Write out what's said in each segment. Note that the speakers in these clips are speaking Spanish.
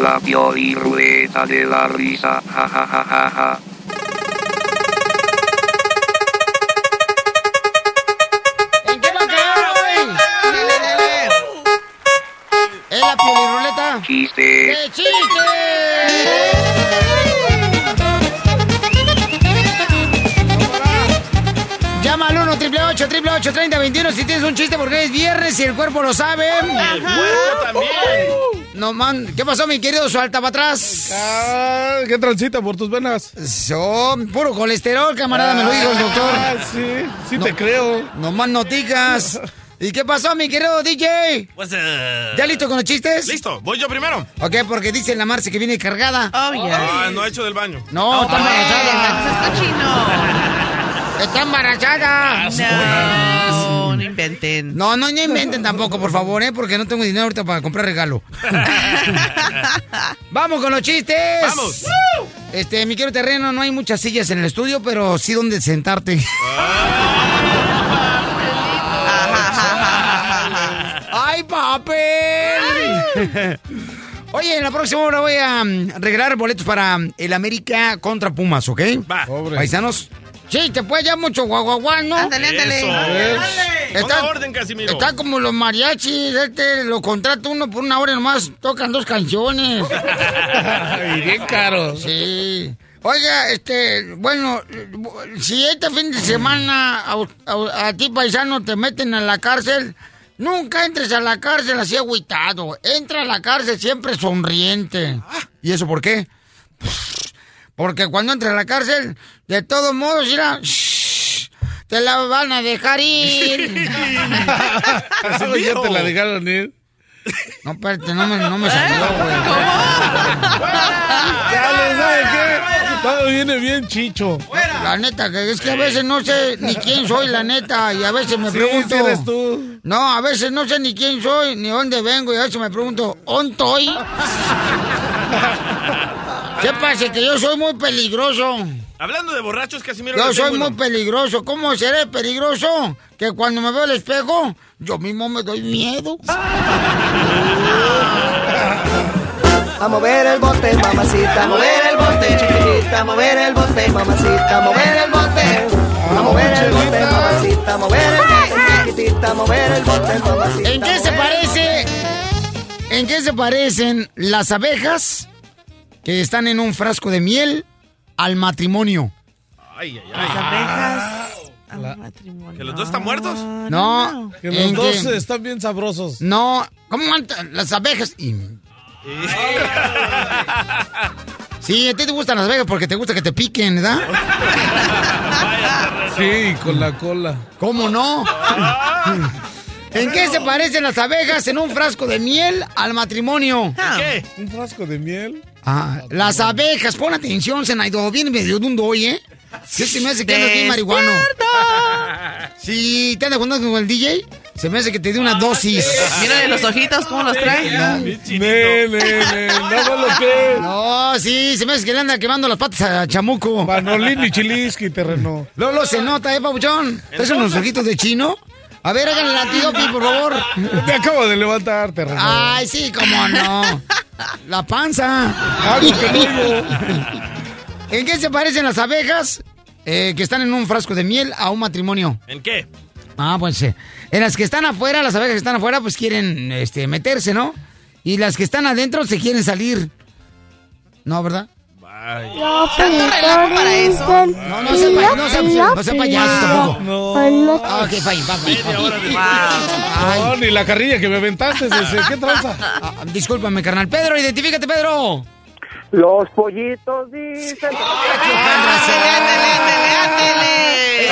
La Pioli Ruleta de la Risa, ja ja ja ja ja. ¿En qué. ¿Es la pioliruleta? Chiste. ¡Qué chiste! Llama al 1 888 888 3021 si tienes un chiste porque es viernes y el cuerpo lo sabe. El cuerpo también. No, man. ¿Qué pasó, mi querido? Suelta para atrás. Ah, ¿Qué transita por tus venas? Son puro colesterol, camarada, me lo dijo el doctor. Ah, sí, sí te creo. No más noticas. ¿Y qué pasó, mi querido DJ? Pues, eh, ¿Ya listo con los chistes? Listo, voy yo primero. Ok, porque dice la Marce que viene cargada. Oh, yeah. Ah, no he hecho del baño. No, está embarazada. Es cochino. Está embarazada. No, no inventen. No, no, no inventen tampoco, por favor, ¿eh? Porque no tengo dinero ahorita para comprar regalo. ¡Vamos con los chistes! ¡Vamos! Este, mi querido terreno, no hay muchas sillas en el estudio, pero sí donde sentarte. ¡Ay, papel! Oye, en la próxima hora voy a mm, regalar boletos para el América contra Pumas, ¿ok? Va. Pobre. Paisanos. Sí, te puede ya mucho guaguaguá, ¿no? Ándale, ándale. Eso. Está- orden, Casimiro. Está como los mariachis, este lo contrata uno por una hora nomás, tocan dos canciones. Y bien caro. Sí. Oiga, este, bueno, si este fin de semana a, a- a ti, paisano, te meten a la cárcel, nunca entres a la cárcel así agüitado. Entra a la cárcel siempre sonriente. ¿Y eso por qué? Porque cuando entres a la cárcel, de todos modos, mira, shh, te la van a dejar ir. ya te la dejaron ir. No, espérate, no me, no me salió, güey. Dale, ¿sabe qué? Todo viene bien chicho. La neta, que es que a veces no sé ni quién soy, la neta, y a veces me Sí, pregunto... sí eres tú. No, a veces no sé ni quién soy, ni dónde vengo, y a veces me pregunto, ¿dónde estoy? ¿Qué pasa? Que yo soy muy peligroso. Hablando de borrachos, Casimiro. Yo soy muy uno. peligroso. ¿Cómo seré peligroso? Que cuando me veo al espejo, yo mismo me doy miedo. A mover el bote, mamacita, a mover el bote, chiquitita, a mover el bote, mamacita, a mover el bote. A mover el bote, mamacita, a mover el bote, chiquitita, a mover el bote, mamacita. ¿En qué se parece? ¿En qué se parecen las abejas que están en un frasco de miel al matrimonio? Ay, ay, Las ay. abejas al matrimonio. ¿Que los dos están muertos? No, Que los ¿en dos están bien sabrosos. No, ¿cómo andan las abejas? Y- Sí, a ti te gustan las abejas porque te gusta que te piquen, ¿verdad? Sí, con la cola. ¿Cómo no? ¿En qué se parecen las abejas en un frasco de miel al matrimonio? Ah, ¿Qué? ¿Un frasco de miel? Ah, las abejas, pon atención, Senaido, viene medio dundo hoy, ¿eh? ¿Qué se me hace que andas bien marihuano? Sí, ¿te andas jugando con el DJ? Se me hace que te dé una dosis. Mírale los ojitos, cómo los trae. No me lo que. No, sí, se me hace que le anda quemando las patas a Chamuco. Manolín y Chiliski, terreno. Lolo se nota, ¿eh, papuchón? ¿Traes unos ojitos de chino? A ver, háganle la antidopi, por favor. Te acabo de levantar, terreno. Ay, sí, cómo no. La panza. ¿En qué se parecen las abejas eh, que están en un frasco de miel a un matrimonio? ¿En qué? Ah, pues eh, en las que están afuera, las abejas que están afuera, pues quieren este, meterse, ¿no? Y las que están adentro se quieren salir. ¿No, verdad? ¿Tanto relajo para eso? No, no sea, pa- no sea, no sea payaso tampoco. Ah, ok, fine. No, ni la carrilla que me aventaste, ese, ¿qué tranza? Ah, discúlpame, carnal. Pedro, identifícate, Pedro. Los pollitos dicen.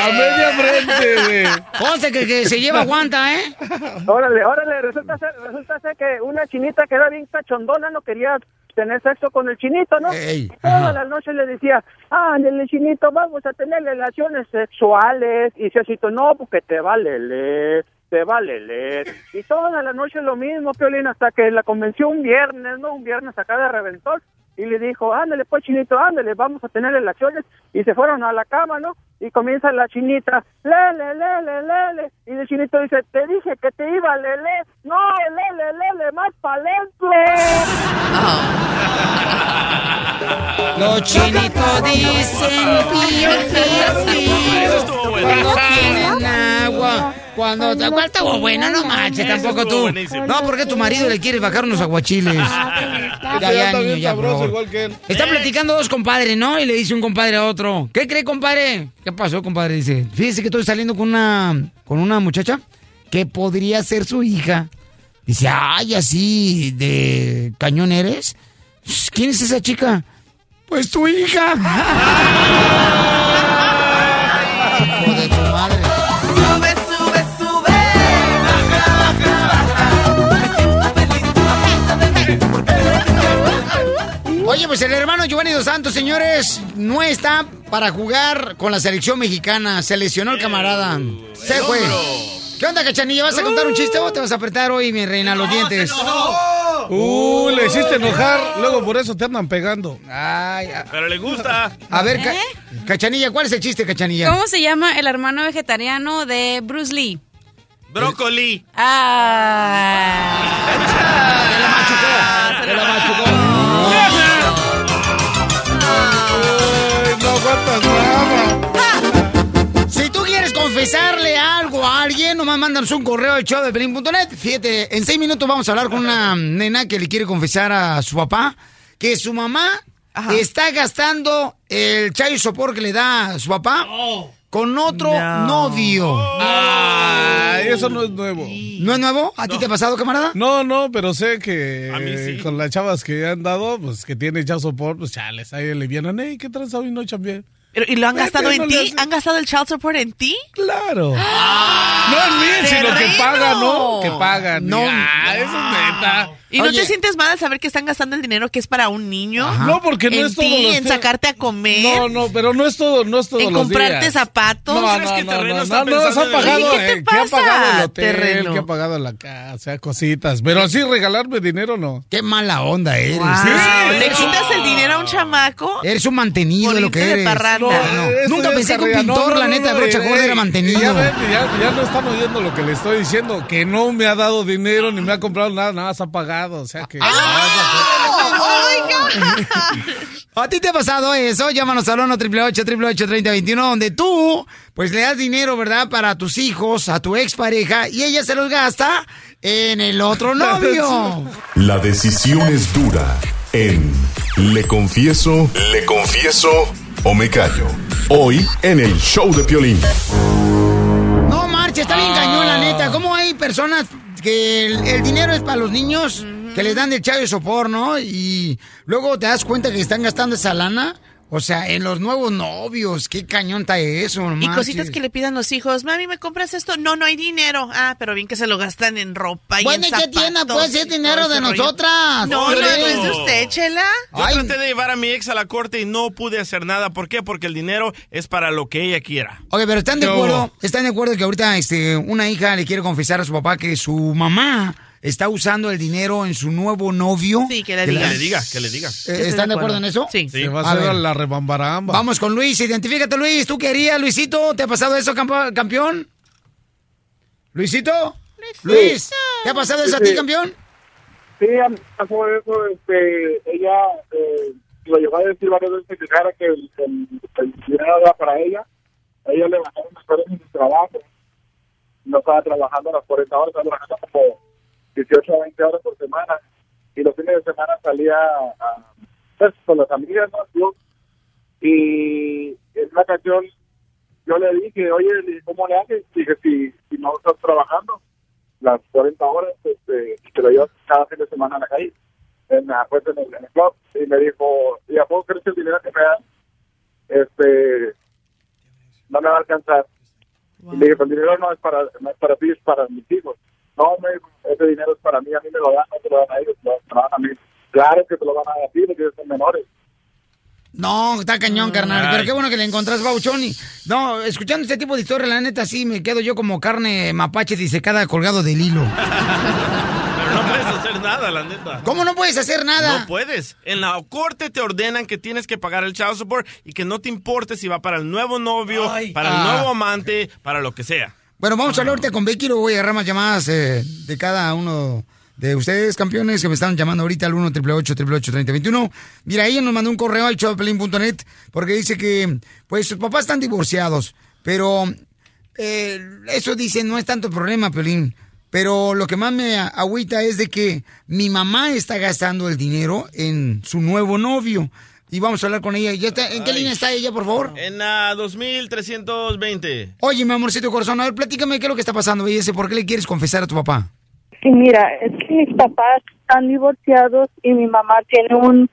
A media frente, güey. Conste que, que se lleva aguanta, ¿eh? Órale, órale, resulta ser, resulta ser que una chinita que era bien cachondona no quería tener sexo con el chinito, ¿no? Ey, Y Toda ajá. la noche le decía, ah, el chinito, vamos a tener relaciones sexuales. Y Cecito, no, porque te va a leer, te va a leer. Y toda la noche lo mismo, Piolín, hasta que la convenció un viernes, ¿no? Un viernes acá de reventón. Y le dijo, ándale, pues, chinito, ándale, vamos a tener relaciones. Y se fueron a la cama, ¿no? Y comienza la chinita, lele, lele, lele. Y el chinito dice, te dije que te iba a lele. No, lele, lele, más palenque. Los chinitos dicen pío, pío, pío. Cuando tienen agua. Cuando te ¿Cuál estuvo bueno? No manches, tampoco tú. No, porque tu marido le quiere bajar unos aguachiles. Ya, niño, por. Está platicando dos compadres, ¿no? Y le dice un compadre a otro. ¿Qué cree, compadre? ¿Qué pasó, compadre? Dice, fíjese que estoy saliendo con una, con una muchacha que podría ser su hija. Dice, ay, así de cañón eres. ¿Quién es esa chica? Pues tu hija. Hijo de tu madre. Sube, sube, sube. Oye, pues el hermano Giovanni Dos Santos, señores, no está para jugar con la selección mexicana. Se lesionó el camarada. Se fue. ¿Qué onda, cachanilla? ¿Vas a contar un chiste o te vas a apretar hoy, mi reina, los dientes? Uh, le hiciste enojar, luego por eso te andan pegando. Ay, a, Pero le gusta. a ver, ca- ¿Eh? cachanilla, ¿cuál es el chiste, cachanilla? ¿Cómo se llama el hermano vegetariano de Bruce Lee? Brócoli. Ah. Se la machucó. Se la machucó. Ay, no aguantas nada. Confesarle algo a alguien, nomás mándanos un correo al show de Pelín.net. Fíjate, en seis minutos vamos a hablar con una nena que le quiere confesar a su papá que su mamá Ajá. está gastando el chayo sopor que le da a su papá con otro No. novio. Ay, eso no es nuevo. ¿No es nuevo? ¿A ti te ha pasado, camarada? No, no, pero sé que A mí sí. con las chavas que han dado, pues que tienen ya soporte, pues chales, ahí le vienen, hey, ¿qué tranza hoy no chambié? Pero, ¿Y lo han gastado no en ti? ¿Han gastado el child support en ti? Claro. No en mí, sino que pagan, ¿no? Que pagan. No. Ah, eso es neta. ¿Y no te sientes mal al saber que están gastando el dinero que es para un niño? No, porque no en es todo ti, los en sacarte a comer. No, no, pero no es todo, no es todo En los comprarte días. zapatos. No, ¿Crees no, que no, Terreno no, está no, no, ha pagado, ¿qué te eh, que ha pasa, pagado el hotel, Terreno? que ha pagado la casa, cositas. Pero así regalarme dinero, no. Qué mala onda eres. Wow. Eres- ¿Le quitas el dinero a un chamaco? Eres un mantenido de lo que de No, Nunca pensé que un pintor, no, la neta, no, brocha gorda era mantenido. Ya, ven, ya, ya no están oyendo lo que le estoy diciendo, que no me ha dado dinero ni me ha comprado nada, nada más ha pagado. O sea que. ¿A ti te ha pasado eso? Llámanos al 1 888 3021 donde tú, pues le das dinero, ¿verdad? Para tus hijos, a tu expareja, y ella se los gasta en el otro novio. La decisión es dura en Le Confieso, Le Confieso o Me Callo. Hoy en el show de Piolín. No marcha, está bien cañón, la neta. ¿Cómo hay personas que el, el dinero es para los niños, que les dan del chavo de sopor, ¿no? Y luego te das cuenta que están gastando esa lana. O sea, en los nuevos novios, qué cañón está eso, no Y cositas que le pidan los hijos. Mami, ¿me compras esto? No, no hay dinero. Ah, pero bien que se lo gastan en ropa y Bueno, en ¿y qué zapatos. tiene? Pues es dinero de nosotras. No, no, no es de usted, Chela. Yo Ay. traté de llevar a mi ex a la corte y no pude hacer nada. ¿Por qué? Porque el dinero es para lo que ella quiera. Oye, pero ¿están de No. acuerdo? ¿Están de acuerdo que ahorita este, una hija le quiere confesar a su papá que su mamá está usando el dinero en su nuevo novio? Sí, que le Que diga. le diga, que le diga. Eh, ¿Están de acuerdo acuerdo. en eso? Sí. Se va a A hacer ver. la rebambaramba. Vamos con Luis, identifícate Luis, ¿tú querías, Luisito? ¿Te ha pasado eso, campeón? ¿Luisito? Luis, ¿te ha pasado eso a ti, campeón? Sí, a mí pasó eso, este, ella eh, lo llegó a decir varias veces que dejara que el, el, el dinero era para ella. A ella le bajaron las horas en su trabajo. No estaba trabajando a las 40 horas, estaba trabajando como 18 a 20 horas por semana. Y los fines de semana salía pues, con las amigas, ¿no? Y en una ocasión yo le dije, oye, ¿cómo le haces? Dije, si, si no estás trabajando las 40 horas, este, te lo cada fin de semana a la calle, en, la, pues, en, el, en el club. Y me dijo, ¿y a poco crees que el dinero que me dan este, no me va a alcanzar? Y le dije, "Pues el dinero no es para no es para ti, es para mis hijos. No, me ese dinero es para mí, a mí me lo dan, no te lo dan a ellos, te lo te lo dan a mí. Claro que te lo van a dar a ti, porque ellos son menores. No, está cañón, carnal. Ay. Pero qué bueno que le encontrás, Bauchón. Y, no, escuchando este tipo de historia, la neta, sí, me quedo yo como carne mapache disecada colgado del hilo. Pero no puedes hacer nada, la neta. ¿Cómo no puedes hacer nada? No puedes. En la corte te ordenan que tienes que pagar el child support y que no te importe si va para el nuevo novio, para el Ah. nuevo amante, para lo que sea. Bueno, vamos a hablar ahorita con Becky, luego voy a agarrar más llamadas eh, de cada uno de ustedes, campeones, que me están llamando ahorita al 1 888 3021 Mira, ella nos mandó un correo al showpelín.net porque dice que, pues, sus papás están divorciados, pero eh, eso dice no es tanto problema, Pelín. Pero lo que más me agüita es de que mi mamá está gastando el dinero en su nuevo novio. Y vamos a hablar con ella. ¿Ya está- ¿En qué línea está ella, por favor? En la 2320. Oye, mi amorcito corazón, a ver, platícame qué es lo que está pasando, belleza. ¿Por qué le quieres confesar a tu papá? Sí, mira, es que mis papás están divorciados y mi mamá tiene un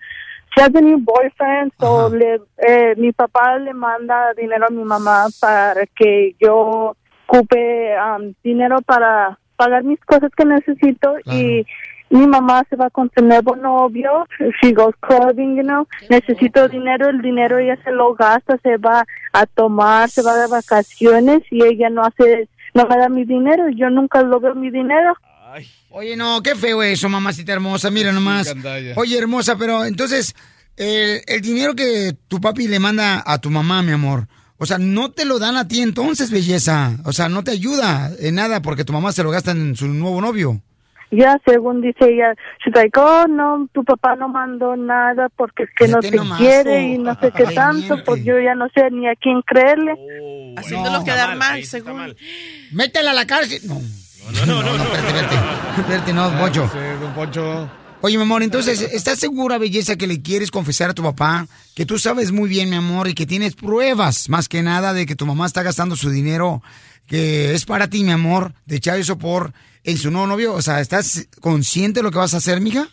she has a new boyfriend, so le, eh, mi papá le manda dinero a mi mamá para que yo ocupe um, dinero para pagar mis cosas que necesito y mi mamá se va con su nuevo novio, she goes clubbing, you know, necesito dinero, el dinero ella se lo gasta, se va a tomar, se va de vacaciones y ella no hace, no me da mi dinero, yo nunca lo veo mi dinero. Oye, no, qué feo eso, mamacita hermosa, mira nomás. Oye, hermosa, pero entonces, el, el dinero que tu papi le manda a tu mamá, mi amor, o sea, no te lo dan a ti entonces, belleza. O sea, no te ayuda en nada porque tu mamá se lo gasta en su nuevo novio. Ya, según dice ella, she's like, oh, no, tu papá no mandó nada porque es que no te nomás, quiere oh, y no sé qué ay, tanto, pues yo ya no sé ni a quién creerle. Haciéndolo No, quedar mal, según. mal. Métela a la cárcel. No, No, no, no, no. espérate, espérate. Espérate, no, Poncho. Poncho. Oye, mi amor, entonces, ¿estás segura, belleza, que le quieres confesar a tu papá que tú sabes muy bien, mi amor, y que tienes pruebas, más que nada, de que tu mamá está gastando su dinero que es para ti, mi amor, de echar eso por en su nuevo novio? O sea, ¿estás consciente de lo que vas a hacer, mija?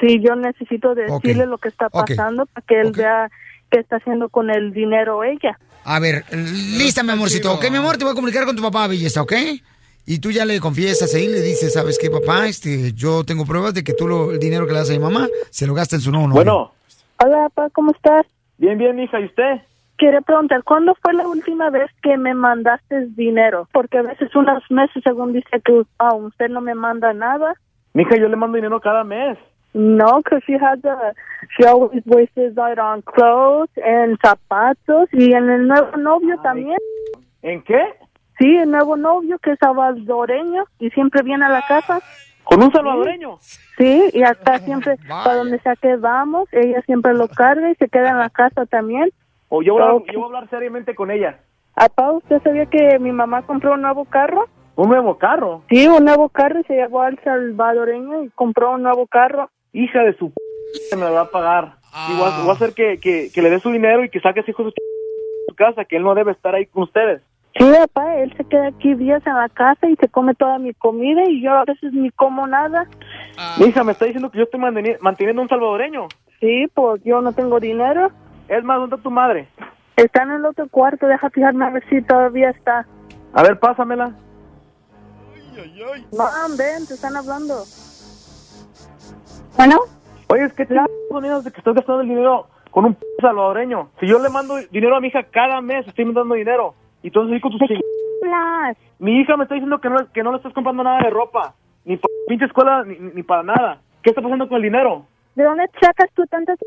Sí, yo necesito decirle lo que está pasando para que él vea qué está haciendo con el dinero ella. A ver, lista, mi amorcito. Ok, mi amor, te voy a comunicar con tu papá, belleza, ¿ok? Y tú ya le confiesas ahí, le dices, ¿sabes qué, papá? Este, yo tengo pruebas de que tú lo- el dinero que le das a mi mamá se lo gasta en su nuevo novio. Bueno, Hola, papá, ¿cómo estás? bien, bien, hija, ¿y usted? Quiero preguntar, ¿cuándo fue la última vez que me mandaste dinero? Porque a veces unos meses, según dice que ah, usted no me manda nada. Mija, yo le mando dinero cada mes. No, because she has a, she always wastes out on clothes and zapatos y en el nuevo novio también. ¿En qué? Sí, el nuevo novio que es salvadoreño y siempre viene a la casa. ¿Con un salvadoreño? Sí, y acá siempre, para donde sea que vamos, ella siempre lo carga y se queda en la casa también. O yo voy, a, yo voy a hablar seriamente con ella. Papá, ¿usted sabía que mi mamá compró un nuevo carro? ¿Un nuevo carro? Sí, un nuevo carro y se llevó al salvadoreño y compró un nuevo carro. Hija de su p me la va a pagar. Y voy a, voy a hacer que, que, que le dé su dinero y que saque a su hijo de su, su casa, que él no debe estar ahí con ustedes. Sí, papá, él se queda aquí días en la casa y se come toda mi comida y yo a veces ni como nada. Mi hija me está diciendo que yo estoy manteni- manteniendo un salvadoreño. Sí, pues yo no tengo dinero. Es más, ¿dónde está tu madre? Está en el otro cuarto, deja fijarme a ver si todavía está. A ver, pásamela. Mam, ven, te están hablando. Bueno, Oye, es que te Unidos de que estoy gastando el dinero con un p salvadoreño. Si yo le mando dinero a mi hija cada mes, estoy mandando dinero. Y entonces con tus hablas? Mi hija me está diciendo que no, que no le estás comprando nada de ropa. Ni para pinche escuela, ni, ni para nada. ¿Qué está pasando con el dinero? ¿De dónde sacas tú tantas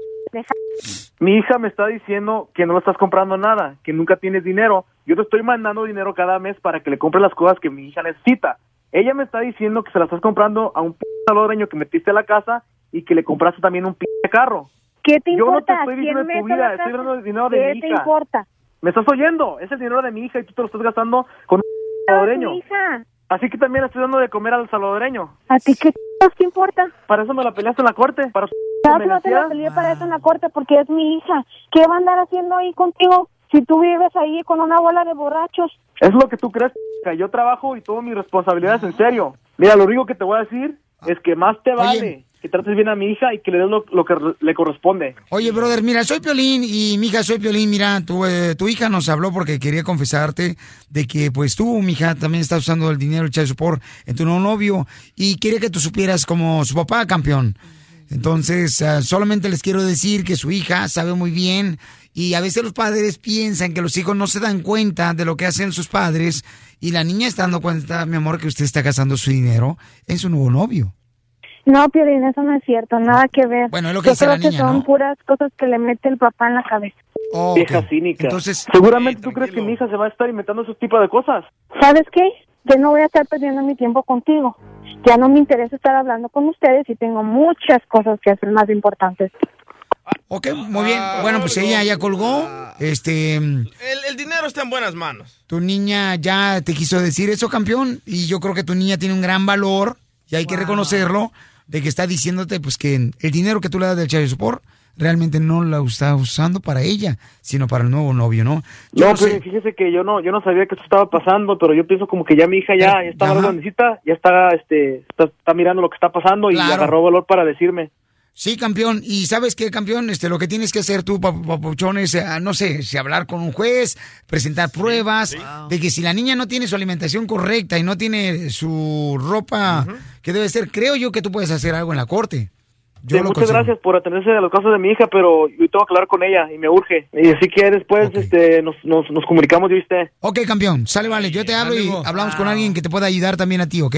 Mi hija me está diciendo que no le estás comprando nada, que nunca tienes dinero. Yo te estoy mandando dinero cada mes para que le compre las cosas que mi hija necesita. Ella me está diciendo que se la estás comprando a un p salvadoreño que metiste a la casa y que le compraste también un p carro. ¿Qué te Yo no te importa? estoy ¿Quién diciendo de tu vida, estoy hablando del dinero de ¿Qué mi te hija. importa? ¿Me estás oyendo? Es el dinero de mi hija y tú te lo estás gastando con un salvadoreño. hija. Así que también le estoy dando de comer al salvadoreño. ¿A ti qué te importa? Para eso me la peleaste en la corte. Para Claro no te la peleé para eso en la corte porque es mi hija. ¿Qué va a andar haciendo ahí contigo si tú vives ahí con una bola de borrachos? Es lo que tú crees. Yo trabajo y tomo mis responsabilidades en serio. Mira, lo único que te voy a decir es que más te vale que trates bien a mi hija y que le des lo, que le corresponde. Oye, brother, mira, soy Piolín y mija, soy Piolín. Mira, tu, eh, tu hija nos habló porque quería confesarte de que, pues tú, mija, también estás usando el dinero del child support en tu nuevo novio y quería que tú supieras como su papá, campeón. Entonces, ah, solamente les quiero decir que su hija sabe muy bien y a veces los padres piensan que los hijos no se dan cuenta de lo que hacen sus padres y la niña está dando cuenta, mi amor, que usted está gastando su dinero en su nuevo novio. No, Piolín, eso no es cierto, nada que ver. Bueno, es lo que Yo dice creo la que niña, son ¿no? puras cosas que le mete el papá en la cabeza. Vieja cínica. Entonces, Seguramente tú crees que mi hija se va a estar inventando ese tipo de cosas. ¿Sabes qué? Yo no voy a estar perdiendo mi tiempo contigo. Ya no me interesa estar hablando con ustedes y tengo muchas cosas que hacer más importantes. Ok, muy bien. Bueno, pues ella ya colgó. Este, El, el dinero está en buenas manos. tu niña ya te quiso decir eso, campeón, y yo creo que tu niña tiene un gran valor y hay que reconocerlo de que está diciéndote pues que el dinero que tú le das del child support realmente no la está usando para ella, sino para el nuevo novio, ¿no? Yo no, no sé- pero fíjese que yo no, yo no sabía que esto estaba pasando, pero yo pienso como que ya mi hija ya, ya está grandecita, ya está, este, está, está mirando lo que está pasando y Claro. agarró valor para decirme. Sí, campeón. Y sabes qué, campeón, este, lo que tienes que hacer tú, pap- papuchón, es, ah, no sé, si hablar con un juez, presentar pruebas de que si la niña no tiene su alimentación correcta y no tiene su ropa que debe ser, creo yo que tú puedes hacer algo en la corte. Yo Sí, lo muchas gracias por atenderse a los casos de mi hija, pero yo tengo que hablar con ella y me urge. Y así que después este, nos, nos, nos comunicamos yo y usted. Ok, campeón, sale, vale, yo te hablo y hablamos con alguien que te pueda ayudar también a ti, ¿ok?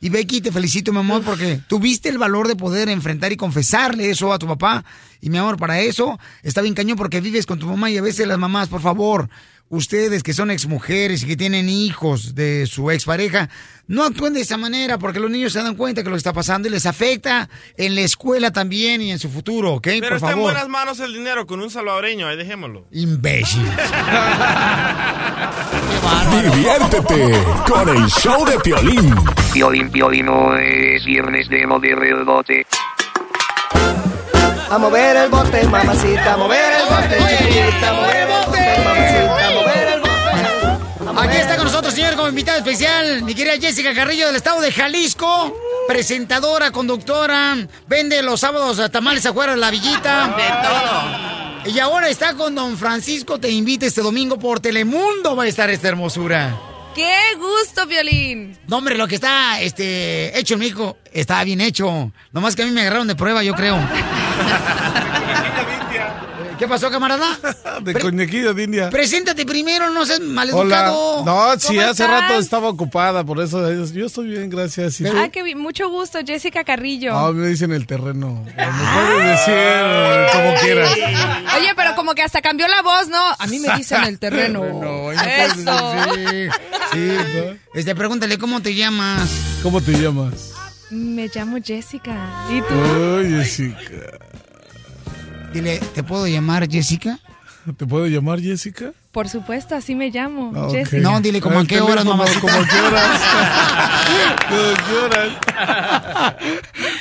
Y Becky, te felicito, mi amor, porque tuviste el valor de poder enfrentar y confesarle eso a tu papá. Y mi amor, para eso está bien cañón porque vives con tu mamá y a veces las mamás, por favor, ustedes que son exmujeres y que tienen hijos de su expareja, no actúen de esa manera porque los niños se dan cuenta que lo que está pasando y les afecta en la escuela también y en su futuro, ¿ok? Pero por está en buenas manos el dinero con un salvadoreño, ahí dejémoslo. Imbécil. Diviértete con el show de Piolín. Piolín, Piolín, hoy es viernes de mover el bote. A mover el bote, mamacita, a mover el bote, chiquitita, a mover el bote, Aquí está con nosotros, señor, como invitada especial, mi querida Jessica Carrillo del estado de Jalisco, presentadora, conductora, vende los sábados a tamales afuera de la villita. De todo. Y ahora está con don Francisco, te invita este domingo por Telemundo, va a estar esta hermosura. ¡Qué gusto, Violín! No, hombre, lo que está este, hecho en México está bien hecho. Nomás que a mí me agarraron de prueba, yo creo. ¿Qué pasó, camarada? De coñequillo de India. Preséntate primero, no seas Hola. maleducado. No, sí, ¿Cómo hace estás? rato estaba ocupada, por eso yo estoy bien, gracias. Ah, qué bien. Mucho gusto, Jessica Carrillo. No, me dicen el terreno. Me puedes decir como quieras. Oye, pero como que hasta cambió la voz, ¿no? A mí me dicen el terreno. No, no puedes Eso. decir. Sí, Este, pregúntale, ¿cómo te llamas? ¿Cómo te llamas? Me llamo Jessica. ¿Y tú? Ay, Jessica. Dile, ¿te puedo llamar Jessica? ¿Te puedo llamar Jessica? Por supuesto, así me llamo. No, dile, ¿como a qué horas, mamacita? ¿Como a qué horas?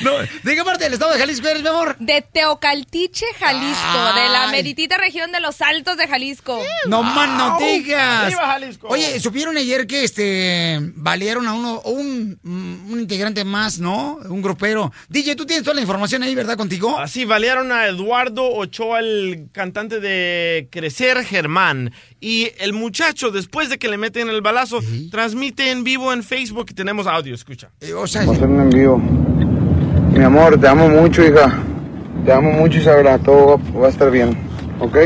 No, ¿De qué parte del estado de Jalisco eres, mi amor? De Teocaltiche, Jalisco, de la meritita región de los Altos de Jalisco. No man, no digas. ¡Viva Jalisco! Oye, supieron ayer que este balearon a uno, un, un integrante más, ¿no? Un grupero. DJ, tú tienes toda la información ahí, ¿verdad? Contigo. Así balearon a Eduardo Ochoa, el cantante de Crecer Germán. Y el muchacho, después de que le meten el balazo, transmite en vivo en Facebook y tenemos audio, escucha. Eh, o sea, Vamos a hacer un en vivo. Mi amor, te amo mucho, hija. Te amo mucho y sabrá, todo va, va a estar bien. ¿Ok?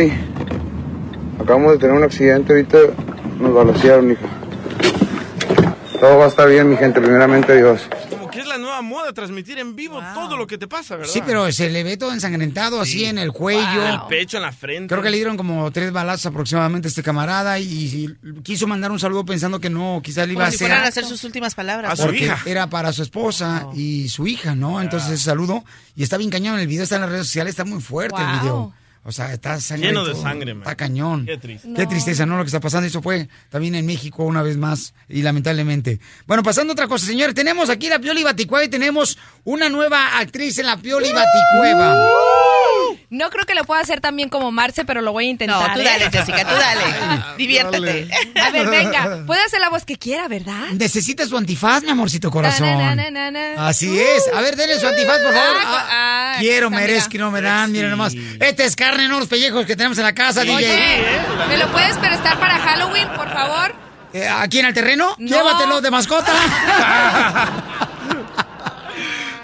Acabamos de tener un accidente, ahorita nos balacearon, hija. Todo va a estar bien, mi gente, primeramente Dios. Como que es la nueva moda, transmitir en vivo todo lo que te pasa, ¿verdad? Sí, pero se le ve todo ensangrentado así en el cuello. En el pecho, en la frente. Creo que le dieron como tres balazos aproximadamente a este camarada y, y quiso mandar un saludo pensando que no, quizás le iba Como a si hacer. fueran a hacer sus últimas palabras. porque era para su esposa y su hija, ¿no? Entonces ese saludo y está bien cañón el video, está en las redes sociales, está muy fuerte el video. O sea, está. Lleno de sangre, man. Está cañón. Qué triste. Qué No. tristeza, ¿no? Lo que está pasando. Eso fue también en México una vez más y lamentablemente. Bueno, pasando a otra cosa, señores. Tenemos aquí la Pioli Baticueva y tenemos una nueva actriz en la Pioli Baticueva. No creo que lo pueda hacer tan bien como Marce, pero lo voy a intentar. No, tú ¿eh? dale, Jessica, tú dale. Diviértete. A ver, venga. Puede hacer la voz que quiera, ¿verdad? Necesita su antifaz, mi amorcito corazón. Na, na, na, na, na. Así es. A ver, denle su antifaz, por favor. Ah, Ah, quiero, merezco y no me dan. Miren nomás. Este es carne, no los pellejos que tenemos en la casa, Oye, DJ. ¿me lo puedes prestar para Halloween, por favor? Eh, ¿Aquí en el terreno? No. Llévatelo de mascota.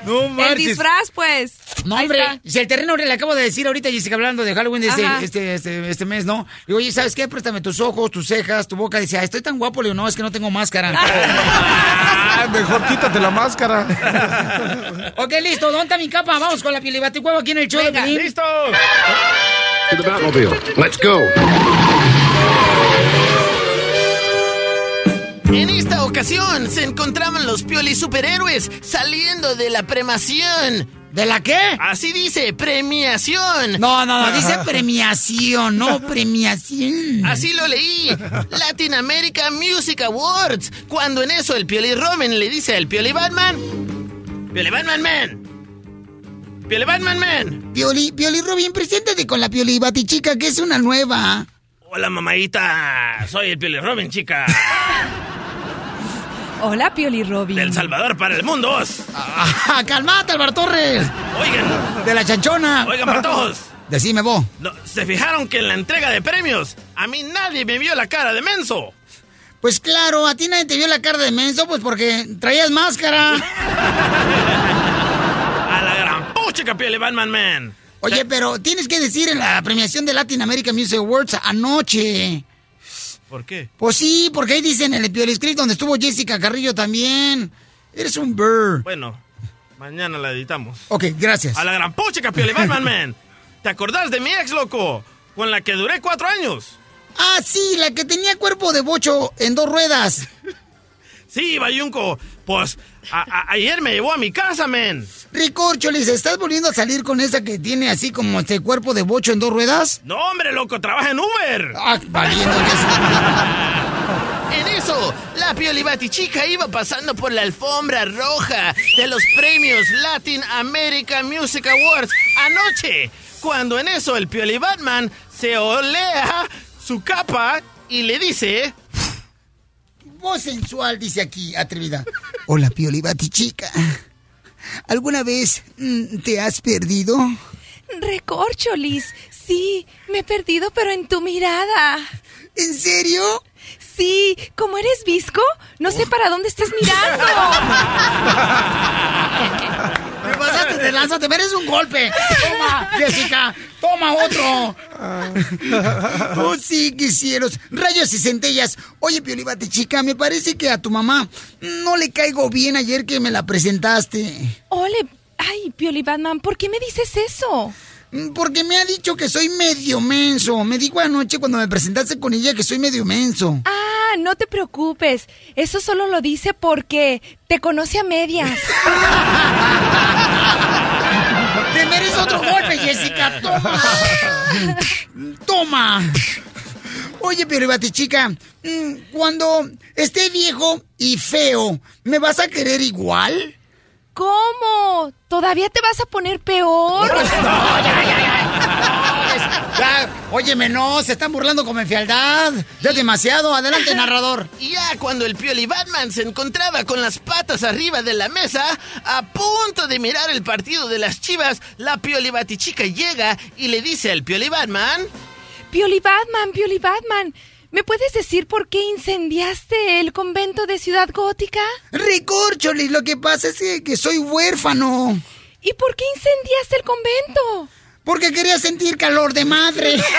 no El disfraz, pues. No, hombre, si el terreno le acabo de decir ahorita, Jessica, hablando de Halloween de este, este, este, este mes, ¿no? Digo, oye, ¿sabes qué? Préstame tus ojos, tus cejas, tu boca. Dice, ah, estoy tan guapo. Le digo, no, es que no tengo máscara. Ah, mejor quítate la máscara. ok, listo. ¿Dónde está mi capa? Vamos con la pielibaticueva aquí en el show de Venga. Pelín. ¡Listo! To the Batmobile. Let's go. En esta ocasión se encontraban los Pioli superhéroes saliendo de la premación. ¿De la qué? Así dice, premiación. No, no, no, dice premiación, no premiación. Así lo leí. Latin America Music Awards. Cuando en eso el Pioli Roman le dice al Pioli Batman. Pioli Batman Man. Pioli Batman Man. Pioli, Pioli Robin, preséntate con la Pioli Batichica, que es una nueva. Hola mamadita. Soy el Pioli Robin, chica. Hola, Pioli Robin. Del Salvador para el mundo. Ah, calmate, Álvaro Torres. Oigan. De la chanchona. Oigan, patojos. Decime vos. No, ¿Se fijaron que en la entrega de premios a mí nadie me vio la cara de menso? Pues claro, a ti nadie te vio la cara de menso, pues porque traías máscara. A la gran puchica, Pioli Batman Man. Oye, pero tienes que decir en la premiación de Latin American Music Awards anoche. ¿Por qué? Pues sí, porque ahí dicen en el Pioli Script donde estuvo Jessica Carrillo también. Eres un bird. Bueno, mañana la editamos. Ok, gracias. A la gran puchica, Pioli Batman Man. ¿Te acordás de mi ex, loco? Con la que duré cuatro años. Ah, sí, la que tenía cuerpo de bocho en dos ruedas. Sí, Bayunco. Pues a- a- ayer me llevó a mi casa, men. Ricorcholis, ¿estás volviendo a salir con esa que tiene así como este cuerpo de bocho en dos ruedas? No, hombre, loco, trabaja en Uber. Ah, valiendo En eso, la Pioli Batichica iba pasando por la alfombra roja de los premios Latin American Music Awards anoche. Cuando en eso el Pioli Batman se olea su capa y le dice... Voz sensual, dice aquí, atrevida. Hola, Pioli Batichica. ¿Alguna vez mm, te has perdido? Recorcholis, sí, me he perdido, pero en tu mirada. ¿En serio? Sí, como eres visco, no sé para dónde estás mirando. Pasaste te mereces un golpe. Toma, Jessica, toma otro. Oh, sí, quisieros. Rayos y centellas. Oye, Piolibate, chica, me parece que a tu mamá no le caigo bien ayer que me la presentaste. Ole, ay, Pioli Batman, ¿por qué me dices eso? Mm, Porque me ha dicho que soy medio menso. Me dijo anoche cuando me presentaste con ella que soy medio menso. Ah, no te preocupes. Eso solo lo dice porque te conoce a medias. ¡Te mereces otro golpe, Jessica! ¡Toma! ¡Toma! Oye, pero chica, mm, cuando esté viejo y feo, ¿me vas a querer igual? ¿Cómo? ¿Todavía te vas a poner peor? No, ya, ya, ya. Ya, óyeme, no, se están burlando con mi fealdad. Ya demasiado. Adelante, narrador. Y ya cuando el Pioli Batman se encontraba con las patas arriba de la mesa, a punto de mirar el partido de las chivas, la Pioli Batichica llega y le dice al Pioli Batman... Pioli Batman, Pioli Batman, ¿me puedes decir por qué incendiaste el convento de Ciudad Gótica? Recorcholis, lo que pasa es que soy huérfano. ¿Y por qué incendiaste el convento? Porque quería sentir calor de madre.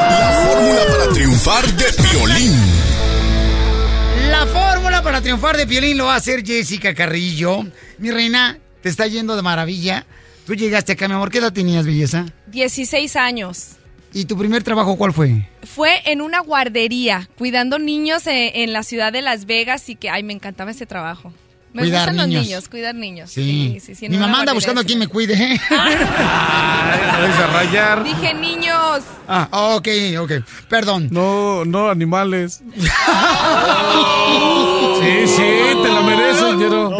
La fórmula para triunfar de violín. triunfar de Piolín lo va a hacer Jessica Carrillo. Mi reina, te está yendo de maravilla. Tú llegaste acá, mi amor. ¿Qué edad tenías, belleza? 16 años. ¿Y tu primer trabajo cuál fue? Fue en una guardería, cuidando niños eh, en la ciudad de Las Vegas y que, ay, me encantaba ese trabajo. Me Cuidar gustan niños. los niños, cuidar niños. Sí. sí, sí, Mi mamá anda buscando a quien me cuide. ¿eh? a rayar. Dije niños. Ah, ok, ok. Perdón. No, no, animales. Sí, sí, te la mereces, Ñero.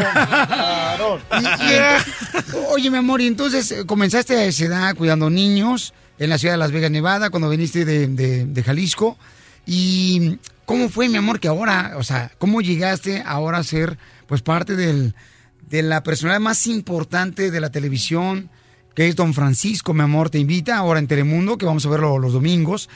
Oye, mi amor, y entonces eh, comenzaste a esa edad cuidando niños en la ciudad de Las Vegas, Nevada, cuando viniste de, de- de Jalisco. ¿Y cómo fue, mi amor, que ahora, o sea, cómo llegaste ahora a ser, pues, parte del, de la personalidad más importante de la televisión, que es Don Francisco, mi amor, te invita ahora en Telemundo, que vamos a verlo los domingos.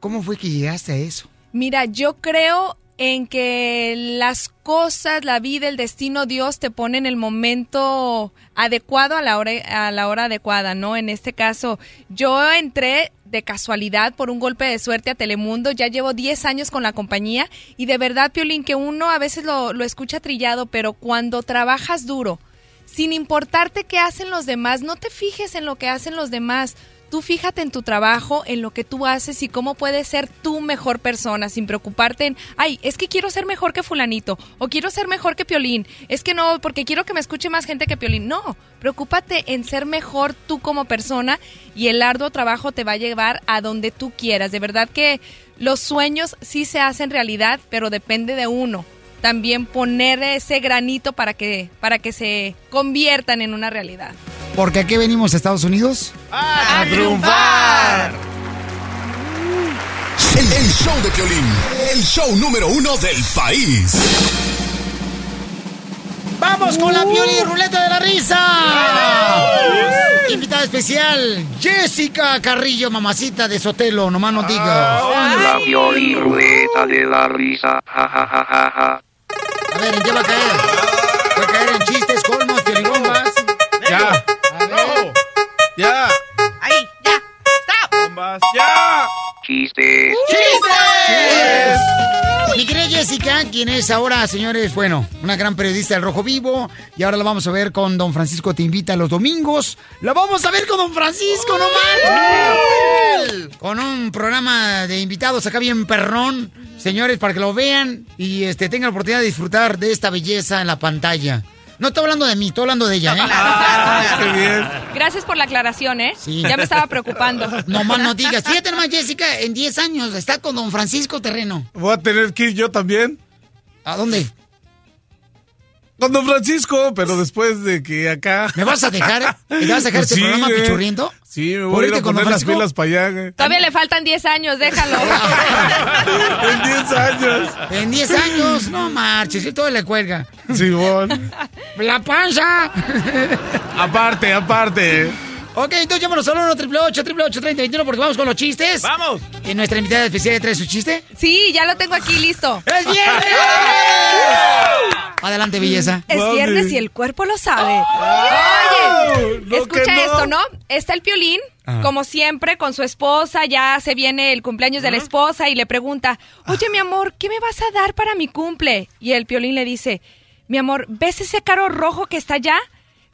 ¿Cómo fue que llegaste a eso? Mira, yo creo en que las cosas, la vida, el destino, Dios te pone en el momento adecuado a la hora, a la hora adecuada, ¿no? En este caso, yo entré de casualidad por un golpe de suerte a Telemundo, ya llevo 10 años con la compañía y de verdad, Piolín, que uno a veces lo, lo escucha trillado, pero cuando trabajas duro, sin importarte qué hacen los demás, no te fijes en lo que hacen los demás. Tú fíjate en tu trabajo, en lo que tú haces y cómo puedes ser tu mejor persona sin preocuparte en, ay, es que quiero ser mejor que fulanito o quiero ser mejor que Piolín. Es que no, porque quiero que me escuche más gente que Piolín. No, preocúpate en ser mejor tú como persona y el arduo trabajo te va a llevar a donde tú quieras. De verdad que los sueños sí se hacen realidad, pero depende de uno también poner ese granito para que, para que se conviertan en una realidad. Porque aquí venimos a Estados Unidos. ¡A triunfar! El, el show de Piolín, el show número uno del país. ¡Vamos con la Pioli Ruleta de la Risa! Invitada especial, Jessica Carrillo, mamacita de Sotelo, nomás no digas. La Pioli Ruleta de la risa. Ja, ja, ja, ja, ja. A ver, ¿en qué va a caer? Va a caer en chistes, colmos, piolibombas. Ya. Ya. Ahí, ya. Stop. Bombas. ¡Ya! Chistes. ¡Chistes! Mi querida Jessica, quien es ahora, señores, bueno, una gran periodista del Rojo Vivo. Y ahora la vamos a ver con Don Francisco Te Invita los domingos. ¡La vamos a ver con Don Francisco, no mal! Con un programa de invitados acá bien perrón. Señores, para que lo vean y este, tengan la oportunidad de disfrutar de esta belleza en la pantalla. No estoy hablando de mí, estoy hablando de ella, ¿eh? Qué bien. Gracias por la aclaración, ¿eh? Sí. Ya me estaba preocupando. No más no digas. Fíjate nomás, Jessica, en 10 años está con Don Francisco Terreno. Voy a tener que ir yo también. ¿A dónde? Con Don Francisco, pero después de que acá. ¿Me vas a dejar? ¿Me vas a dejar este programa güey. pichurriento? Sí, me ¿Por voy a ir a poner las pilas para allá. güey. Todavía le faltan 10 años, déjalo. En 10 años. En 10 años, no marches, y todo le cuelga. Simón. ¡La panza! Aparte, aparte. Ok, entonces llámanos al 1 888 888 3021 porque vamos con los chistes. ¡Vamos! ¿Y nuestra invitada especial trae su chiste? Sí, ya lo tengo aquí listo. ¡Es viernes! Adelante, belleza. Es viernes y el cuerpo lo sabe. Oye, No, escucha no. esto, ¿no? Está el piolín, Ajá. como siempre, con su esposa, ya se viene el cumpleaños de la esposa y le pregunta, oye, mi amor, ¿qué me vas a dar para mi cumple? Y el piolín le dice, mi amor, ¿ves ese carro rojo que está allá?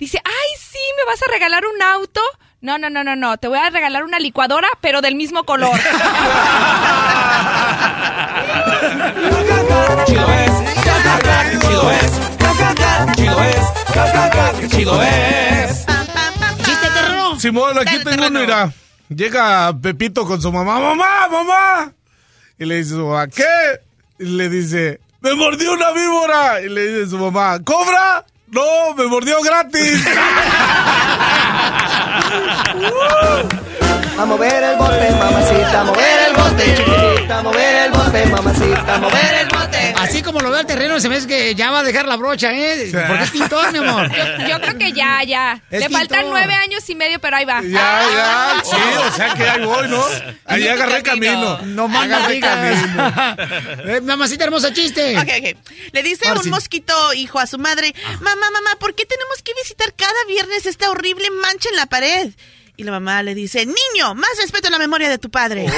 Dice, ay, sí, ¿me vas a regalar un auto? No, no, no, no, no, te voy a regalar una licuadora, pero del mismo color. Simón, aquí Dale, tengo uno, mira. Llega Pepito con su mamá. ¡Mamá, mamá! Y le dice su mamá, ¿qué? Y le dice, ¡me mordió una víbora! Y le dice su mamá, ¿cobra? No, me mordió gratis. A mover el bote, mamacita, a mover el bote, chiquitita, a mover el bote, mamacita, mover el bote. Así como lo veo el terreno, se me que ya va a dejar la brocha, ¿eh? Porque es pintor, mi amor. Yo, yo creo que ya, ya. Es Le faltan pintor. nueve años y medio, pero ahí va. ya, ya. Sí, o sea que ahí voy, ¿no? Ahí agarré camino. No más no camino. Eh, Mamacita hermosa, chiste. Ok, ok. Le dice Ahora un sí. mosquito hijo a su madre, mamá, mamá, ¿por qué tenemos que visitar cada viernes esta horrible mancha en la pared? Y la mamá le dice, niño, más respeto a la memoria de tu padre.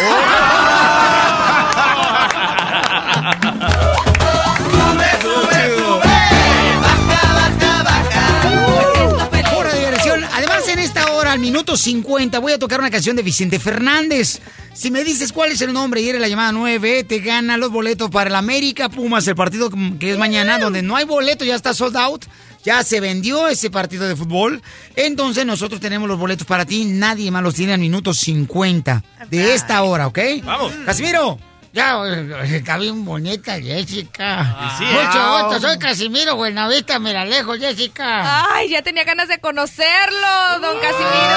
Además, en esta hora, al minuto 50, voy a tocar una canción de Vicente Fernández. Si me dices cuál es el nombre y eres la llamada 9, te gana los boletos para el América Pumas, el partido que es mañana, mm. donde no hay boleto, ya está sold out. Ya se vendió ese partido de fútbol. Entonces nosotros tenemos los boletos para ti. Nadie más los tiene al minuto 50 de esta hora, ¿ok? Vamos. Casimiro. Ya, está bien bonita, Jessica. sí, Mucho ah. gusto, soy Casimiro Buenavista, me la lejos, Jessica. Ay, ya tenía ganas de conocerlo, don Casimiro.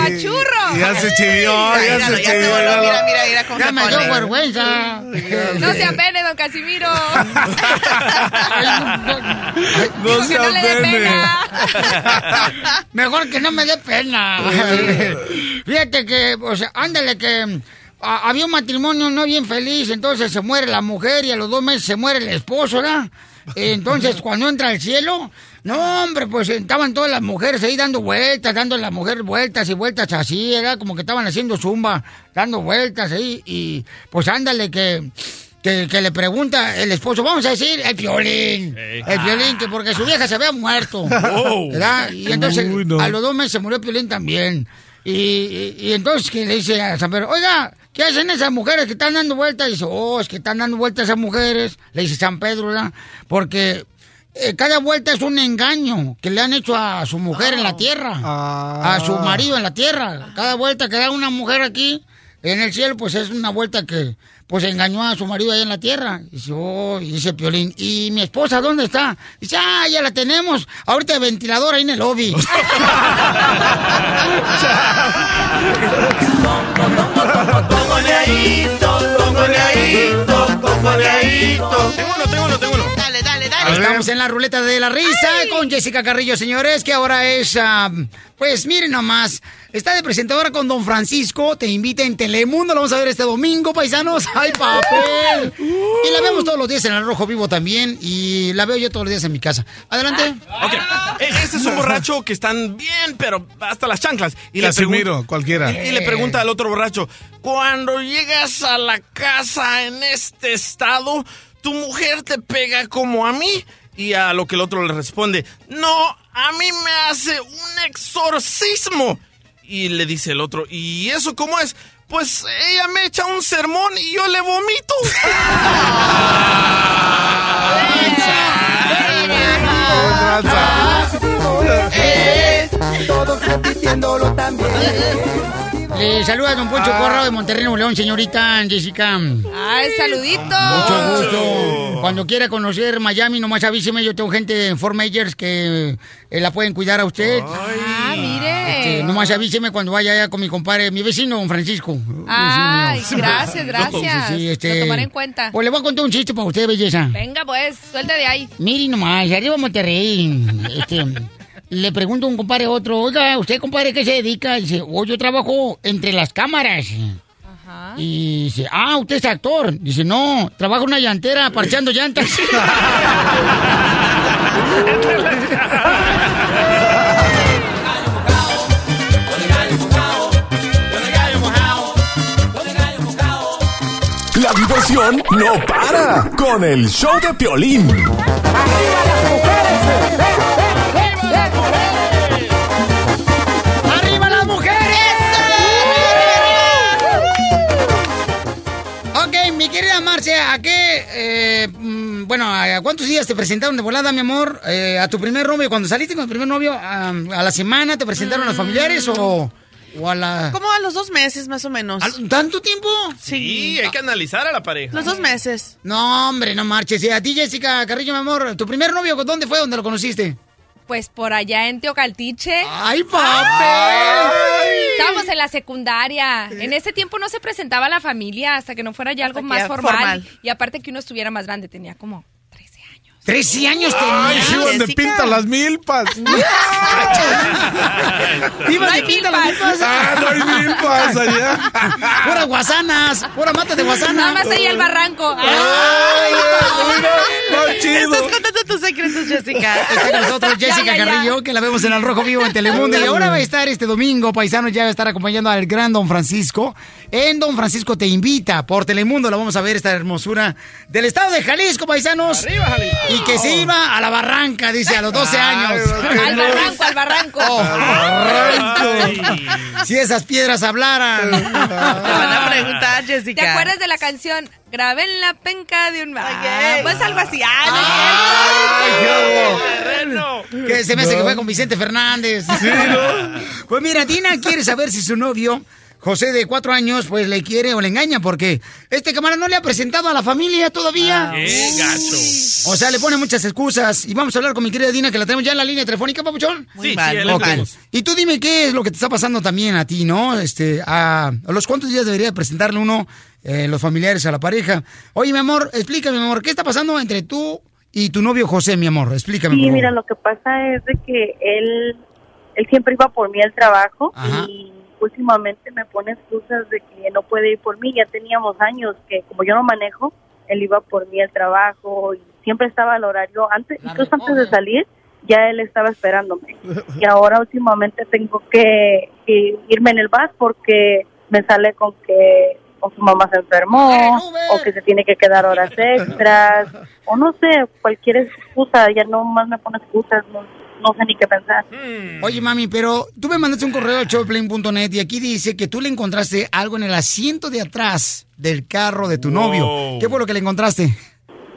Apachurro. Ya se chivió, ya, se chivió. Mira, mira, mira cómo Ya se me dio vergüenza. No se apene, don Casimiro. No que se no le dé apene. pena. Mejor que no me dé pena. Fíjate que, o sea, ándale que a- había un matrimonio no bien feliz, entonces se muere la mujer y a los dos meses se muere el esposo, ¿verdad? Entonces, cuando entra al cielo, no, hombre, pues estaban todas las mujeres ahí dando vueltas, dando a las mujeres vueltas y vueltas así, era como que estaban haciendo zumba, dando vueltas ahí, y pues ándale que, que, que le pregunta el esposo, vamos a decir, el violín, el violín, que porque su vieja se había muerto, Oh. ¿verdad? Y entonces, Uy, no. a los dos meses se murió Piolín también. Y, y- y entonces que le dice a San Pedro, oiga, ¿qué hacen esas mujeres que están dando vueltas? Y dice, oh, es que están dando vueltas esas mujeres. Le dice San Pedro, ¿verdad? Porque eh, cada vuelta es un engaño que le han hecho a su mujer en la tierra, a su marido en la tierra. Cada vuelta que da una mujer aquí en el cielo, pues es una vuelta que pues engañó a su marido ahí en la tierra. Y dice, oh, y dice Piolín, ¿y mi esposa dónde está? Dice, ah, ya la tenemos, ahorita de ventilador ahí en el lobby. Tengo uno, tengo uno, tengo uno. Dale, dale, dale. Estamos en la ruleta de la risa con Jessica Carrillo, señores, que ahora es, ah, pues miren nomás, está de presentadora con Don Francisco, te invita en Telemundo, lo vamos a ver este domingo, paisanos, ¡ay, papel! Y la vemos todos los días en el Rojo Vivo también, y la veo yo todos los días en mi casa. Adelante. Ok, e- este es un borracho que están bien, pero hasta las chanclas. Y le, Casimiro, pregunta, cualquiera. y, y le pregunta al otro borracho, cuando llegas a la casa en este estado, ¿tu mujer te pega como a mí? Y a lo que el otro le responde, no, a mí me hace un exorcismo. Y le dice el otro, ¿y eso cómo es? Pues ella me echa un sermón y yo le vomito. Todos repitiéndolo también. Le saluda a Don Poncho Corrado de Monterrey, Nuevo León, señorita Jessica. Ay, saludito. Mucho gusto. Cuando quiera conocer Miami, nomás avíseme. Yo tengo gente en Fort Myers que eh, la pueden cuidar a usted. Ah, mire. Este, nomás avíseme cuando vaya allá con mi compadre, mi vecino, don Francisco. Ay, Vecino gracias, gracias. Sí, sí, este, Lo tomaré en cuenta. Pues le voy a contar un chiste para usted, belleza. Venga, pues, suelta de ahí. Miren nomás, arriba Monterrey. Este, le pregunto a un compadre a otro, oiga, ¿usted, compadre, qué se dedica? Dice, oh, yo trabajo entre las cámaras. Y dice, ah, usted es actor. Dice, no, trabajo en una llantera parchando llantas. La diversión no para con el show de Piolín. ¡Arriba bueno, a cuántos días te presentaron de volada, mi amor, eh, a tu primer novio? Cuando saliste con tu primer novio, a, a la semana te presentaron los familiares o, o a la... Como a los dos meses, más o menos. ¿Tanto tiempo? Sí, hay que analizar a la pareja. Los dos meses. No, hombre, no marches. Y a ti, Jessica Carrillo, mi amor, ¿tu primer novio dónde fue donde lo conociste? Pues por allá en Teocaltiche. ¡Ay, papel! Estábamos en la secundaria. En ese tiempo no se presentaba la familia hasta que no fuera ya algo Hasta más formal. formal. Y aparte que uno estuviera más grande, tenía como... ¡Trece años Ay, tenías! sí, donde pinta las milpas. ¡Ibas de pinta las milpas! Ah, no hay milpas allá. ¡Puras guasanas! ¡Pura mata de guasana! Nada más ahí al barranco. ¡Ay, Estás contando tus secretos, Jessica. Está con nosotros Jessica Carrillo, que la vemos en El Rojo Vivo en Telemundo. Y ahora va a estar este domingo, paisanos, ya va a estar acompañando al gran Don Francisco. En Don Francisco te invita por Telemundo. La vamos a ver, esta hermosura del estado de Jalisco, paisanos. Arriba, Jalisco. Y que se iba a la barranca, dice, a los 12 años. Al barranco, al barranco. Oh, barranco. Si esas piedras hablaran. Te van a preguntar, Jessica. ¿Te acuerdas de la canción Grabé en la penca de un... Ah, pues algo así. Ah, Que se me hace que fue con Vicente Fernández. Pues mira, Tina quiere saber si su novio, José de cuatro años, pues le quiere o le engaña, porque este camarada no le ha presentado a la familia todavía. ¡Qué gacho! O sea, le pone muchas excusas. Y vamos a hablar con mi querida Dina, que la tenemos ya en la línea telefónica, papuchón. Sí, sí, Ok. vamos. Y tú dime qué es lo que te está pasando también a ti, ¿no? Este, a, a los cuántos días debería presentarle uno eh, los familiares a la pareja. Oye, mi amor, explícame, mi amor, ¿qué está pasando entre tú y tu novio José, mi amor? Explícame. Sí, mira, lo que pasa es de que él, él siempre iba por mí al trabajo Ajá. y últimamente me pone excusas de que no puede ir por mí. Ya teníamos años que como yo no manejo, él iba por mí al trabajo y siempre estaba al horario. Antes, incluso antes de salir, ya él estaba esperándome. Y ahora últimamente tengo que, que irme en el bus porque me sale con que o su mamá se enfermó o que se tiene que quedar horas extras o no sé, cualquier excusa, ya no más me pone excusas, no, no sé ni qué pensar. Oye, mami, pero tú me mandaste un correo a showplane.net y aquí dice que tú le encontraste algo en el asiento de atrás del carro de tu novio. ¿Qué fue lo que le encontraste?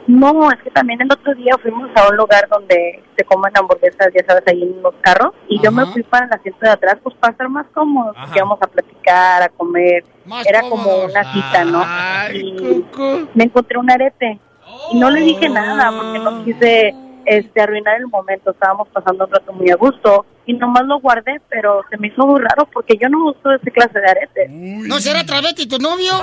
No, es que también el otro día fuimos a un lugar donde se comen hamburguesas, ya sabes, ahí en los carros, y yo me fui para el asiento de atrás, pues para estar más cómodos, porque íbamos a platicar, a comer, era como una cita, ¿no? y me encontré un arete, y no le dije nada, porque no quise este, arruinar el momento, estábamos pasando un rato muy a gusto, y nomás lo guardé, pero se me hizo muy raro, porque yo no uso ese clase de aretes. ¿No será Travesti tu novio?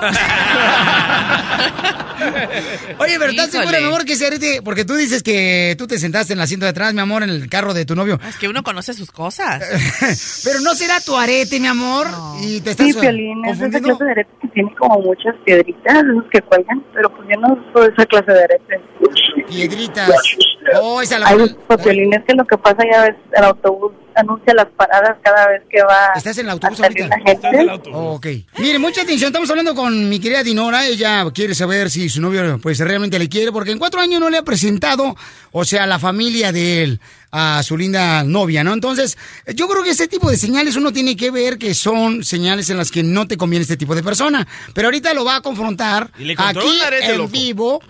Oye, pero ¿estás Híjole. segura, mi amor, que ese arete? Porque tú dices que tú te sentaste en el asiento de atrás, mi amor, en el carro de tu novio. Es que uno conoce sus cosas. Pero no será tu arete, mi amor. Y te estás Sí, Piolín, es esa clase de aretes que tiene como muchas piedritas, esos que cuelgan, pero pues yo no uso esa clase de aretes. Piedritas. Oh, esa la... Ay, pues, Piolín, es que lo que pasa ya ves, el autobús anuncia las paradas cada vez que va ¿Estás en el autobús a salir ahorita? la gente. Oh, ok. Mire, mucha atención. Estamos hablando con mi querida Dinora. Ella quiere saber si su novio pues realmente le quiere, porque en cuatro años no le ha presentado, o sea, la familia de él a su linda novia, ¿no? Entonces, yo creo que este tipo de señales uno tiene que ver que son señales en las que no te conviene este tipo de persona. Pero ahorita lo va a confrontar aquí arete, en loco. vivo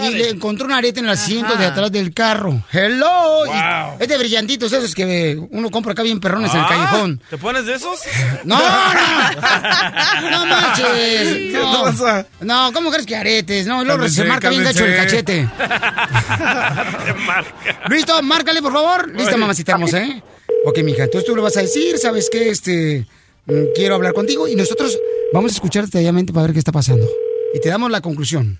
y le encontró un arete en el asiento Ajá. de atrás del carro. ¡Hello! Wow. es de brillantitos esos que uno compra acá bien perrones en el Ah, callejón. ¿Te pones de esos? No, no, no manches. ¿Qué No, pasa? no, ¿cómo crees que aretes? No, luego se marca bien gacho el cachete. ¿Listo? Márcale, por favor. Lista, mamacita hermosa, ¿eh? Ok, mija, entonces tú le vas a decir, ¿sabes qué? Este, mm, quiero hablar contigo y nosotros vamos a escuchar detalladamente para ver qué está pasando. Y te damos la conclusión.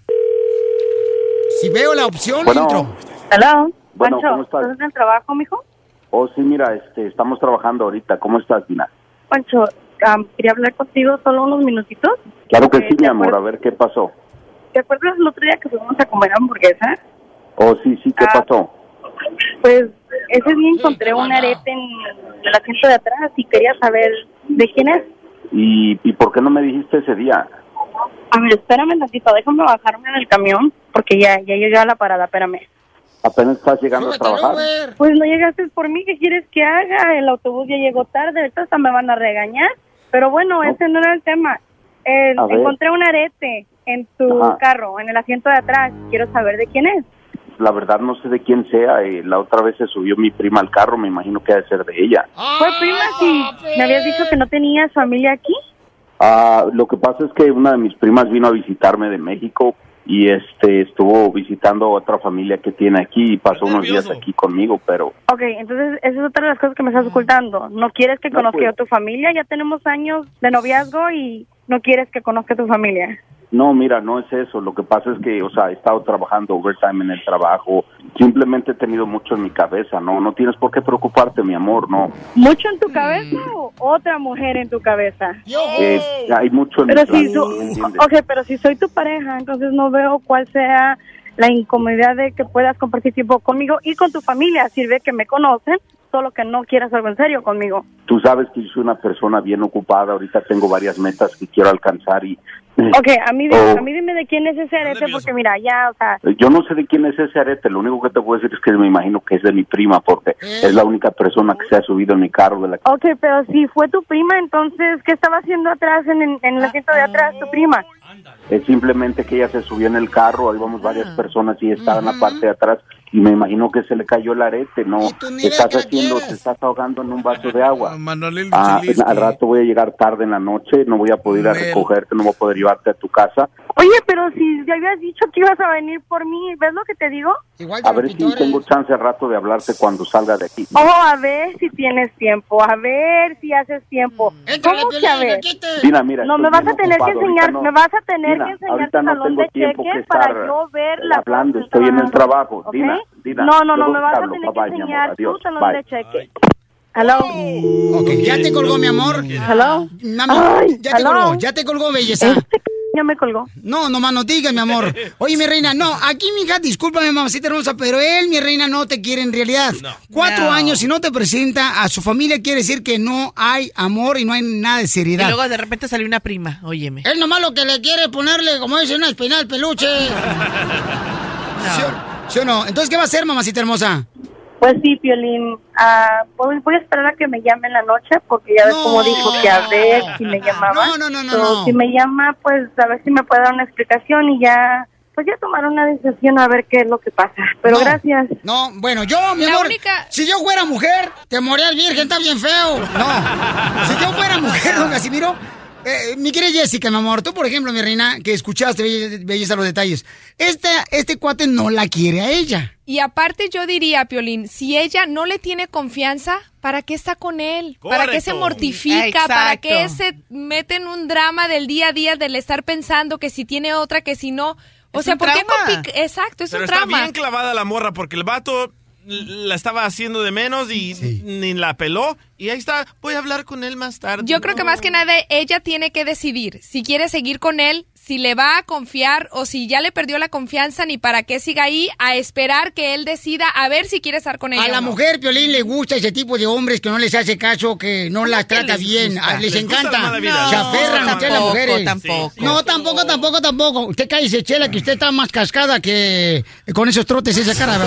Si veo la opción, Bueno. entro. Hola, Bueno, Pancho, ¿cómo estás? ¿estás en el trabajo, mijo? Oh, sí, mira, este, estamos trabajando ahorita. ¿Cómo estás, Dina? Pancho, quería hablar contigo solo unos minutitos. Claro que Eh, sí, ¿te mi amor. A ver, ¿qué pasó? ¿Te acuerdas el otro día que fuimos a comer hamburguesa? Oh, sí, sí, ¿qué Ah. pasó? Pues ese día encontré un arete en el asiento de atrás y quería saber de quién es. ¿Y, ¿Y por qué no me dijiste ese día? A ver, espérame tantito, déjame bajarme del camión porque ya, ya llegué a la parada, espérame. Apenas estás llegando a trabajar. Pues no llegaste por mí, ¿qué quieres que haga? El autobús ya llegó tarde, ahorita hasta me van a regañar. Pero bueno, ese no era el tema. Eh, encontré un arete en tu Ajá. carro, en el asiento de atrás. Quiero saber de quién es. La verdad no sé de quién sea. eh, la otra vez se subió mi prima al carro. Me imagino que ha de ser de ella. Fue prima, si me habías dicho que no tenías familia aquí. Ah, lo que pasa es que una de mis primas vino a visitarme de México y este estuvo visitando a otra familia que tiene aquí y pasó unos días aquí conmigo, pero Ok, entonces esa es otra de las cosas que me estás ocultando. No quieres que No, conozca pues. yo a tu familia, ya tenemos años de noviazgo y no quieres que conozca a tu familia. No, mira, no es eso. Lo que pasa es que, o sea, he estado trabajando overtime en el trabajo. Simplemente he tenido mucho en mi cabeza, ¿no? No tienes por qué preocuparte, mi amor, no. ¿Mucho en tu cabeza o otra mujer en tu cabeza? Eh, hay mucho en Pero mi si, ok, pero si soy tu pareja, entonces no veo cuál sea la incomodidad de que puedas compartir tiempo conmigo y con tu familia. Sirve que me conocen, solo que no quieras algo en serio conmigo. Tú sabes que yo soy una persona bien ocupada, ahorita tengo varias metas que quiero alcanzar y... Ok, a mí, dime- Oh. a mí dime de quién es ese arete, porque mira, ya, o sea, Yo no sé de quién es ese arete, lo único que te puedo decir es que me imagino que es de mi prima porque es la única persona que se ha subido en mi carro de la ok, pero si fue tu prima, entonces, ¿qué estaba haciendo atrás, en, en, en el asiento de atrás, tu prima? Es simplemente que ella se subió en el carro, ahí vamos varias personas y estaba en la parte de atrás y me imagino que se le cayó el arete, ¿no? Te estás haciendo, te estás ahogando en un vaso de agua. Ah, al rato voy a llegar tarde en la noche, no voy a poder ir a recogerte, no voy a poder llevarte a tu casa. Oye, pero si ya habías dicho que ibas a venir por mí, ¿ves lo que te digo? A ver si tengo chance al rato de hablarte cuando salga de aquí. Oh, a ver si tienes tiempo, a ver si haces tiempo. ¿Cómo que a ver? Dina, mira, No, me vas a tener que ocupado, enseñar, ahorita no- me vas a tener Dina, que enseñar tu no tengo de que cheques para yo ver la hablando, estoy en el trabajo. ¿ok? Dina, Dina. No, no, no, me vas a tener que enseñar tu talón de cheques. Hello. Ok, ya te colgó, mi amor. Hello. Ay, ya te hello. colgó, ya te colgó, belleza. Este ya me colgó. No, no más no digas, mi amor. Oye, mi reina, no, aquí, mi hija, discúlpame, mamacita hermosa, pero él, mi reina, no te quiere en realidad. Cuatro No. años y no te presenta a su familia quiere decir que no hay amor y no hay nada de Y seriedad. luego de repente salió una prima, óyeme. Él nomás lo que le quiere ponerle, como dice, una espinal al peluche. ¿Sí, o, sí o no? Entonces, ¿qué va a hacer, mamacita hermosa? Pues sí, Piolín, ah, voy, voy a esperar a que me llame en la noche porque ya ves cómo dijo que a ver si me llamaba. No, no, no, no, no. Si me llama, pues a ver si me puede dar una explicación y ya, pues ya tomar una decisión a ver qué es lo que pasa. Pero No. gracias. No, bueno, yo, mi amor, si yo fuera mujer, te morías virgen, está bien feo. No, si yo fuera mujer, don Casimiro, eh, mi querida Jessica, mi amor, tú, por ejemplo, mi reina, que escuchaste, belle- belleza, los detalles, este, este cuate no la quiere a ella. Y aparte yo diría, Piolín, si ella no le tiene confianza, ¿para qué está con él? ¿Para qué se mortifica? ¿Para qué se mete en un drama del día a día del estar pensando que si tiene otra, que si no? O Es sea, un ¿por qué trauma. complica- Exacto, es Pero un está trauma. bien clavada la morra porque el vato la estaba haciendo de menos y ni la peló. Y ahí está, voy a hablar con él más tarde. Yo creo que más que nada ella tiene que decidir si quiere seguir con él, si le va a confiar o si ya le perdió la confianza, ni para qué siga ahí a esperar que él decida a ver si quiere estar con ella. A o la no. mujer, Piolín, le gusta ese tipo de hombres que no les hace caso, que no las trata les bien. gusta? Ah, Les, encanta. vida. Se No, aferran a las tampoco, mujeres. tampoco. No, tampoco, tampoco, tampoco. Usted cállese, Chela, que usted está más cascada que con esos trotes esa cara.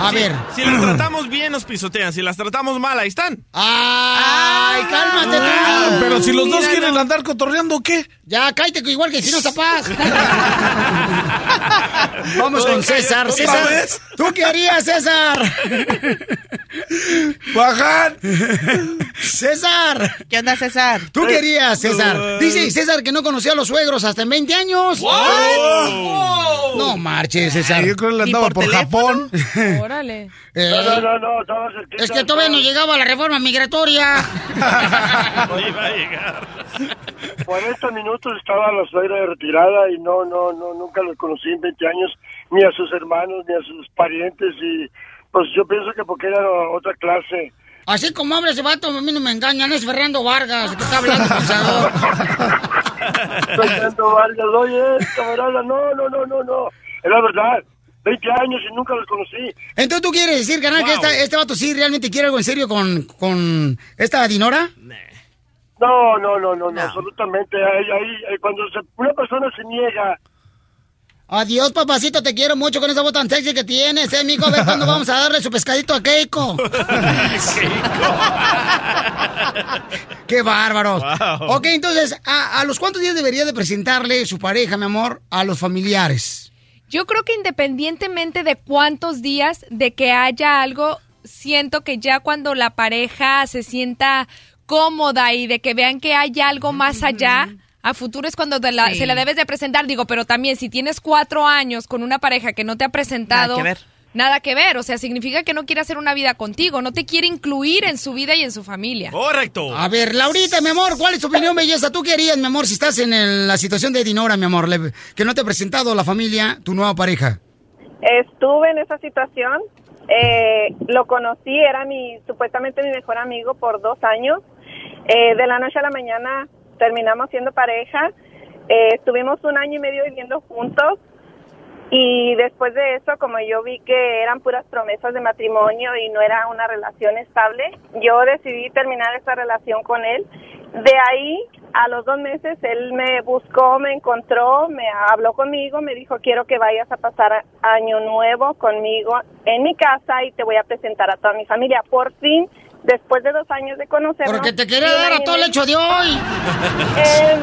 A ver. Si las tratamos bien, nos pisotean. Si las tratamos mal, ahí están. ¡Ay, cálmate tú! Ah, pero si los dos quieren andar cotorreando, ¿qué? Ya, cállate, igual que si no zapás. Vamos con César. ¿Otra César, vez? ¿tú qué harías, César? ¡Bajan! César. ¿Qué onda, César? ¿Tú qué harías, César? Dice César que no conocía a los suegros hasta en 20 años. What? No marches, César. Yo creo que le andaba por, Japón. Órale. Eh, No, no, no, no, es que todavía no llegaba la reforma migratoria. Iba a llegar. 40 minutos estaba la suegra de retirada y no, no, no, nunca los conocí en 20 años, ni a sus hermanos, ni a sus parientes y pues yo pienso que porque era otra clase. Así como habla ese vato, a mí no me engañan, es Fernando Vargas, que está hablando pensador. Fernando Vargas, oye, camarada, no, no, no, no, no, es la verdad, 20 años y nunca los conocí. Entonces, ¿tú quieres decir, canal, que esta- este vato sí realmente quiere algo en serio con, con esta Dinora? No, no, no, no, no, absolutamente. Ahí, ahí, ahí, cuando se- una persona se niega, Adiós, papacito, te quiero mucho con esa voz tan sexy que tienes, eh, mijo. A ver cuándo vamos a darle su pescadito a Keiko. ¡Qué bárbaros! Wow. Ok, entonces, ¿a, a los cuántos días debería de presentarle su pareja, mi amor, a los familiares? Yo creo que independientemente de cuántos días de que haya algo, siento que ya cuando la pareja se sienta cómoda y de que vean que hay algo más allá, a futuro es cuando la- Sí. se la debes de presentar. Digo, pero también si tienes cuatro años con una pareja que no te ha presentado... Nada que ver. Nada que ver, o sea, significa que no quiere hacer una vida contigo, no te quiere incluir en su vida y en su familia. Correcto. A ver, Laurita, mi amor, ¿cuál es tu opinión, belleza? ¿Tú qué harías, mi amor, si estás en el- la situación de Dinora, mi amor, le- que no te ha presentado la familia, tu nueva pareja? Estuve en esa situación, eh, lo conocí, era mi supuestamente mi mejor amigo por dos años. Eh, de la noche a la mañana terminamos siendo pareja. Eh, estuvimos un año y medio viviendo juntos Y después de eso, como yo vi que eran puras promesas de matrimonio y no era una relación estable, yo decidí terminar esa relación con él. De ahí, a los dos meses, él me buscó, me encontró, me habló conmigo, me dijo, quiero que vayas a pasar año nuevo conmigo en mi casa y te voy a presentar a toda mi familia. Por fin, después de dos años de conocernos... Porque te quería dar a todo el hecho de hoy. Eh,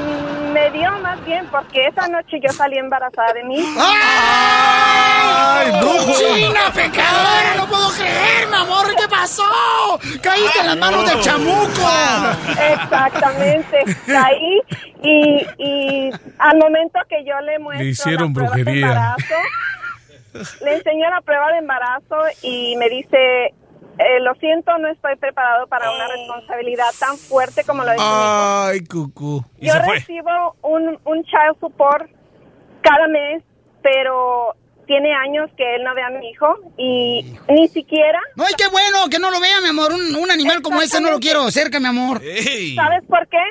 me dio más bien porque esa noche yo salí embarazada de mí. ¡Ay, brujo! ¡China, pecadora! ¡No puedo creer, mi amor! ¿Qué pasó? ¡Caíste en las manos del chamuco! Exactamente. Caí y, y al momento que yo le muestro Le hicieron la prueba de brujería. embarazo, le enseño la prueba de embarazo y me dice, eh, lo siento, no estoy preparado para una responsabilidad tan fuerte como lo es mi hijo". Ay, cucú. Yo recibo un, un child support cada mes, pero tiene años que él no ve a mi hijo y ni siquiera... No, qué bueno que no lo vea, mi amor. Un, un animal como ese no lo quiero cerca, mi amor. ¿Sabes por qué?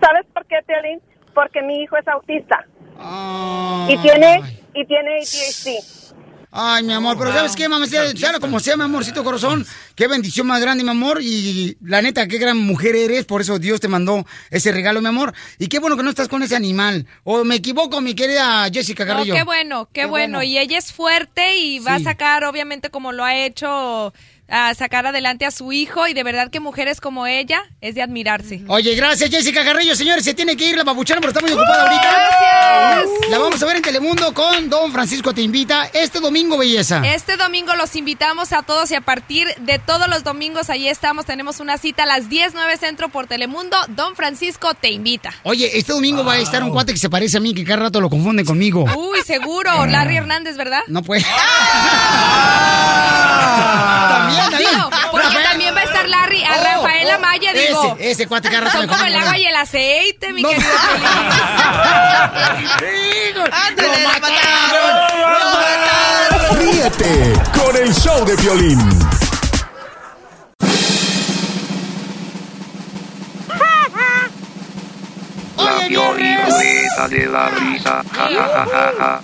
¿Sabes por qué, Piolín? Porque mi hijo es autista. Y tiene, y tiene ADHD. Ay, mi amor, pero ¿sabes qué, mamá? Sea, sea como sea, mi amorcito corazón. Qué bendición más grande, mi amor. Y la neta, qué gran mujer eres. Por eso Dios te mandó ese regalo, mi amor. Y qué bueno que no estás con ese animal. O me equivoco, mi querida Jessica No, Carrillo. qué bueno, qué, Qué bueno. bueno. Y ella es fuerte y va a sacar, obviamente, como lo ha hecho, a sacar adelante a su hijo. Y de verdad que mujeres como ella es de admirarse. Oye, gracias, Jessica Carrillo. Señores, se tiene que ir la babuchana, pero está muy ocupada ahorita. Gracias. La vamos a ver en Telemundo con Don Francisco Te Invita este domingo, belleza. Este domingo los invitamos a todos y a partir de todos los domingos ahí estamos. Tenemos una cita a las 10, 9 centro por Telemundo. Don Francisco te invita. Oye, este domingo va a estar un cuate que se parece a mí, que cada rato lo confunde conmigo. Uy, seguro. Larry Hernández, ¿verdad? No puede. También, Digo, porque también va a estar Larry, a Oh, Rafael oh, Amaya, digo. Ese, ese cuate rato Son como el agua y el aceite, mi querido ¡Ándale, la Ríete con el show de violín. La violeta de la risa. Ja, ja, ja, ja,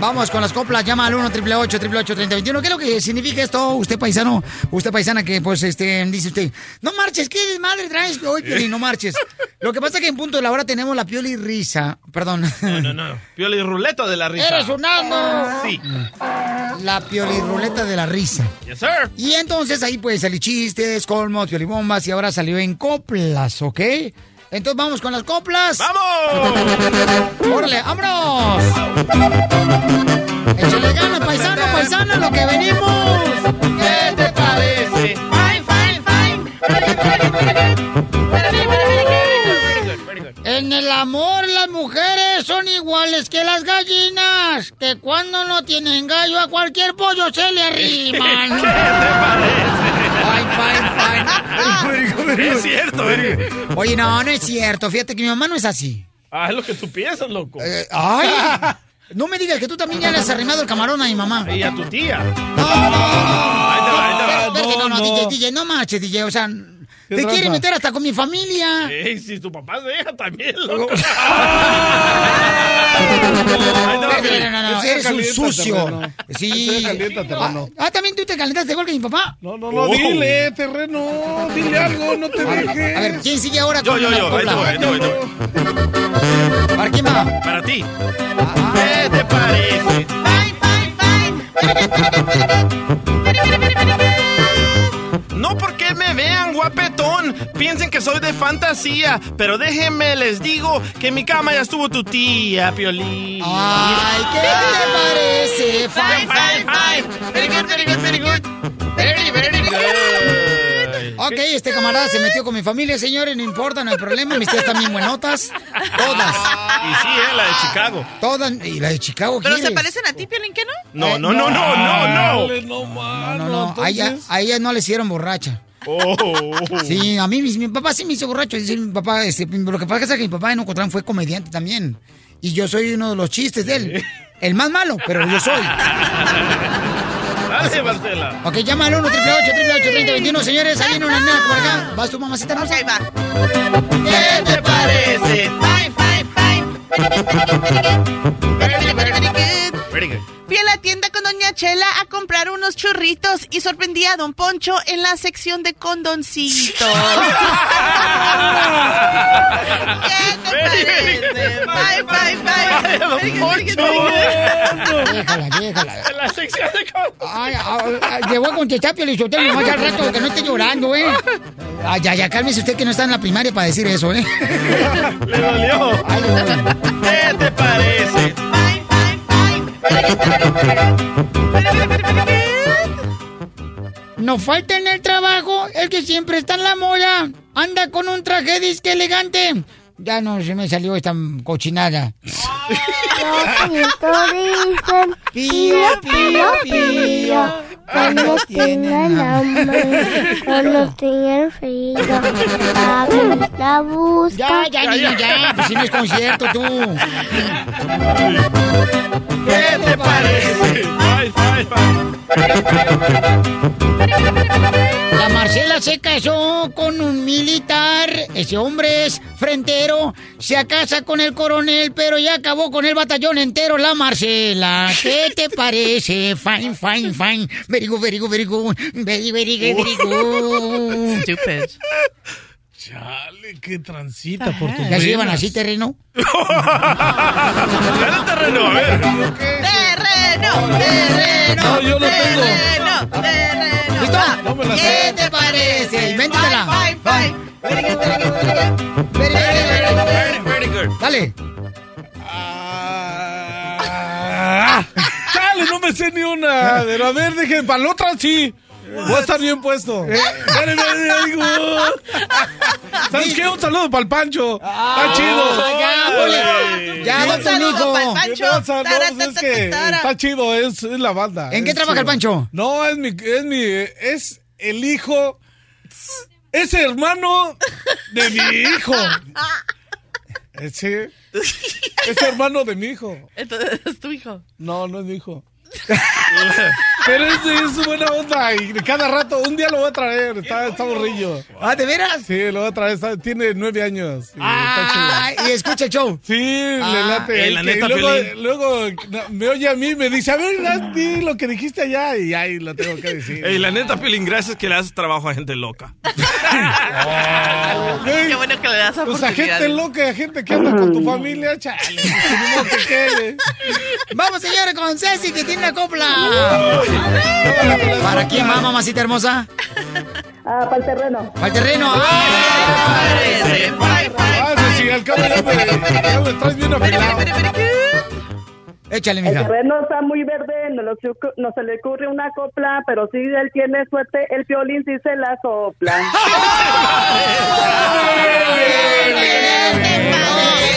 Vamos con las coplas, llama al 1 888 3021 ¿Qué es lo que significa esto, usted paisano? Usted paisana que, pues, este, dice usted, no marches, ¿qué desmadre traes hoy, Piolín? No marches. Lo que pasa es que en punto de la hora tenemos la pioli risa, perdón. No, no, no. Pioli ruleta de la risa. ¡Eres un asno! Sí. La pioli ruleta de la risa. Yes, sir. Y entonces ahí puede salir chistes, colmos, piolibombas y ahora salió en coplas, ¿ok? Entonces vamos con las coplas. ¡Vamos! ¡Órale, vámonos! ¡Échale ganas, paisano, paisana, lo que venimos! ¿Qué te parece? Fine, fine, En el amor las mujeres son iguales que las gallinas, que cuando no tienen gallo a cualquier pollo se le arriman. ¿Qué te Fine, fine, fine. Es cierto, eh. Oye, no, no es cierto. Fíjate que mi mamá no es así. Ah, es lo que tú piensas, loco. Eh, ¡Ay! No me digas que tú también ya le has arrimado el camarón a mi mamá. Y a tu tía. Espérate, no, no, DJ, DJ, no marches, DJ. O sea, te tranza? quiere meter hasta con mi familia. Ey, si tu papá se deja también, loco. No, no, no, eres un sucio. Sí. terreno. Ah, ¿también tú te calentaste igual que mi papá? No, no, no, dile, terreno, dile algo, no te dejes. A ver, ¿quién sigue ahora Yo, con yo, yo. Ahí voy. ¿Para quién va? Para ti. ¿Qué te parece? No piensen que soy de fantasía, pero déjenme les digo que en mi cama ya estuvo tu tía, Piolín. Ay, ¿qué te parece? Fine, fine, fine. Very good, very good, very good. Very, very good. Ok, este camarada se metió con mi familia, señores, no importa, no hay problema. Mis tías también buenotas. Todas. Y sí, eh, la de Chicago. Todas. ¿Y la de Chicago ¿Pero se parecen a ti, Piolín, qué no? No, no, no, no, no, no. No, No, no, no. A no le hicieron borracha. Sí, a mí mi, mi papá sí me hizo borracho. Dice mi papá, este, lo que pasa es que mi papá en Ocotlán fue comediante también. Y yo soy uno de los chistes de él. El más malo, pero yo soy. Dale, Marcela. Ok, llámalo al 1 888 3021 Señores, ahí viene una nena por acá. ¿Vas tu mamacita hermosa? ahí va. ¿Qué te parece? Fine, fine, fine. Fui a la tienda con Doña Chela a comprar unos churritos y sorprendí a Don Poncho en la sección de condoncitos. ¿Qué te parece? Bye, bye, bye. Don good, Poncho. Déjala, déjala. En la sección de con- Ay, ay, ay, le voy a contestar, Piolichotelo, nomás al rato, que no esté llorando, ¿eh? Ay, ya, ya, cálmese usted que no está en la primaria para decir eso, ¿eh? Le dolió. ¿Qué te parece? No falta en el trabajo el que siempre está en la moda. Anda con un traje disque elegante. Ya no se me salió esta cochinada. dicen pío, pío, pío. Cuando tienen hambre, cuando tienen frío, la busca. Ya, ya, niño, ya. Pues si no es concierto, tú. ¿Qué te parece? Bye, bye, La Marcela se casó con un militar. Ese hombre es frentero. Se casa con el coronel, pero ya acabó con el batallón entero. La Marcela, ¿qué te parece? Fine, fine, fine. Very good, very good, very good. Very, very good, very good. Stupid. Chale, qué transita por tus ¿Ya se llevan así terreno? Dale el terreno, a ver. Terreno, terreno. No, yo lo tengo. Terreno, terreno. ¿Listo? No me la ¿Qué sé. te parece? Invéntatela. Fine, fine, Very good, very good, very good. Very, very, very good. Very, very good. Dale. Ah, Chale, no me sé ni una. Pero a ver, dejen, para la otra sí. Voy a estar bien puesto. Good. ¿Sabes qué? Un saludo para el Pancho. Está chido. Ah, ya, ponle. Ya, Un saludo Nico. pa'l Pancho. Está chido, es, la banda. ¿En qué trabaja el chido. Pancho? No, es mi, es mi, es el hijo, es hermano de mi hijo. Eh, Sí, es hermano de mi hijo. Entonces es tu hijo. No, no es mi hijo. Pero es, es buena onda y cada rato, un día lo voy a traer, está, está borrillo. ¿Ah, de veras? Sí, lo voy a traer, está- tiene nueve años. y Ah, está chido. y escucha el show. Sí, le Ah, late. eh, la que- neta, y luego, luego no, me oye a mí y me dice, a ver, di lo que dijiste allá y ahí lo tengo que decir. Ey, la neta, Pilín, gracias que le haces trabajo a gente loca. Qué bueno que le das Pues a gente loca, a gente que anda con tu familia, chale. pues, que. Vamos, señores, con Ceci, que tiene una copla. ¿Para quién va, mamacita hermosa? Ah, para el terreno. Para el terreno. Ah. Échale, El mija. terreno está muy verde, no, no se le ocurre una copla, pero si él tiene suerte, el violín sí se la sopla.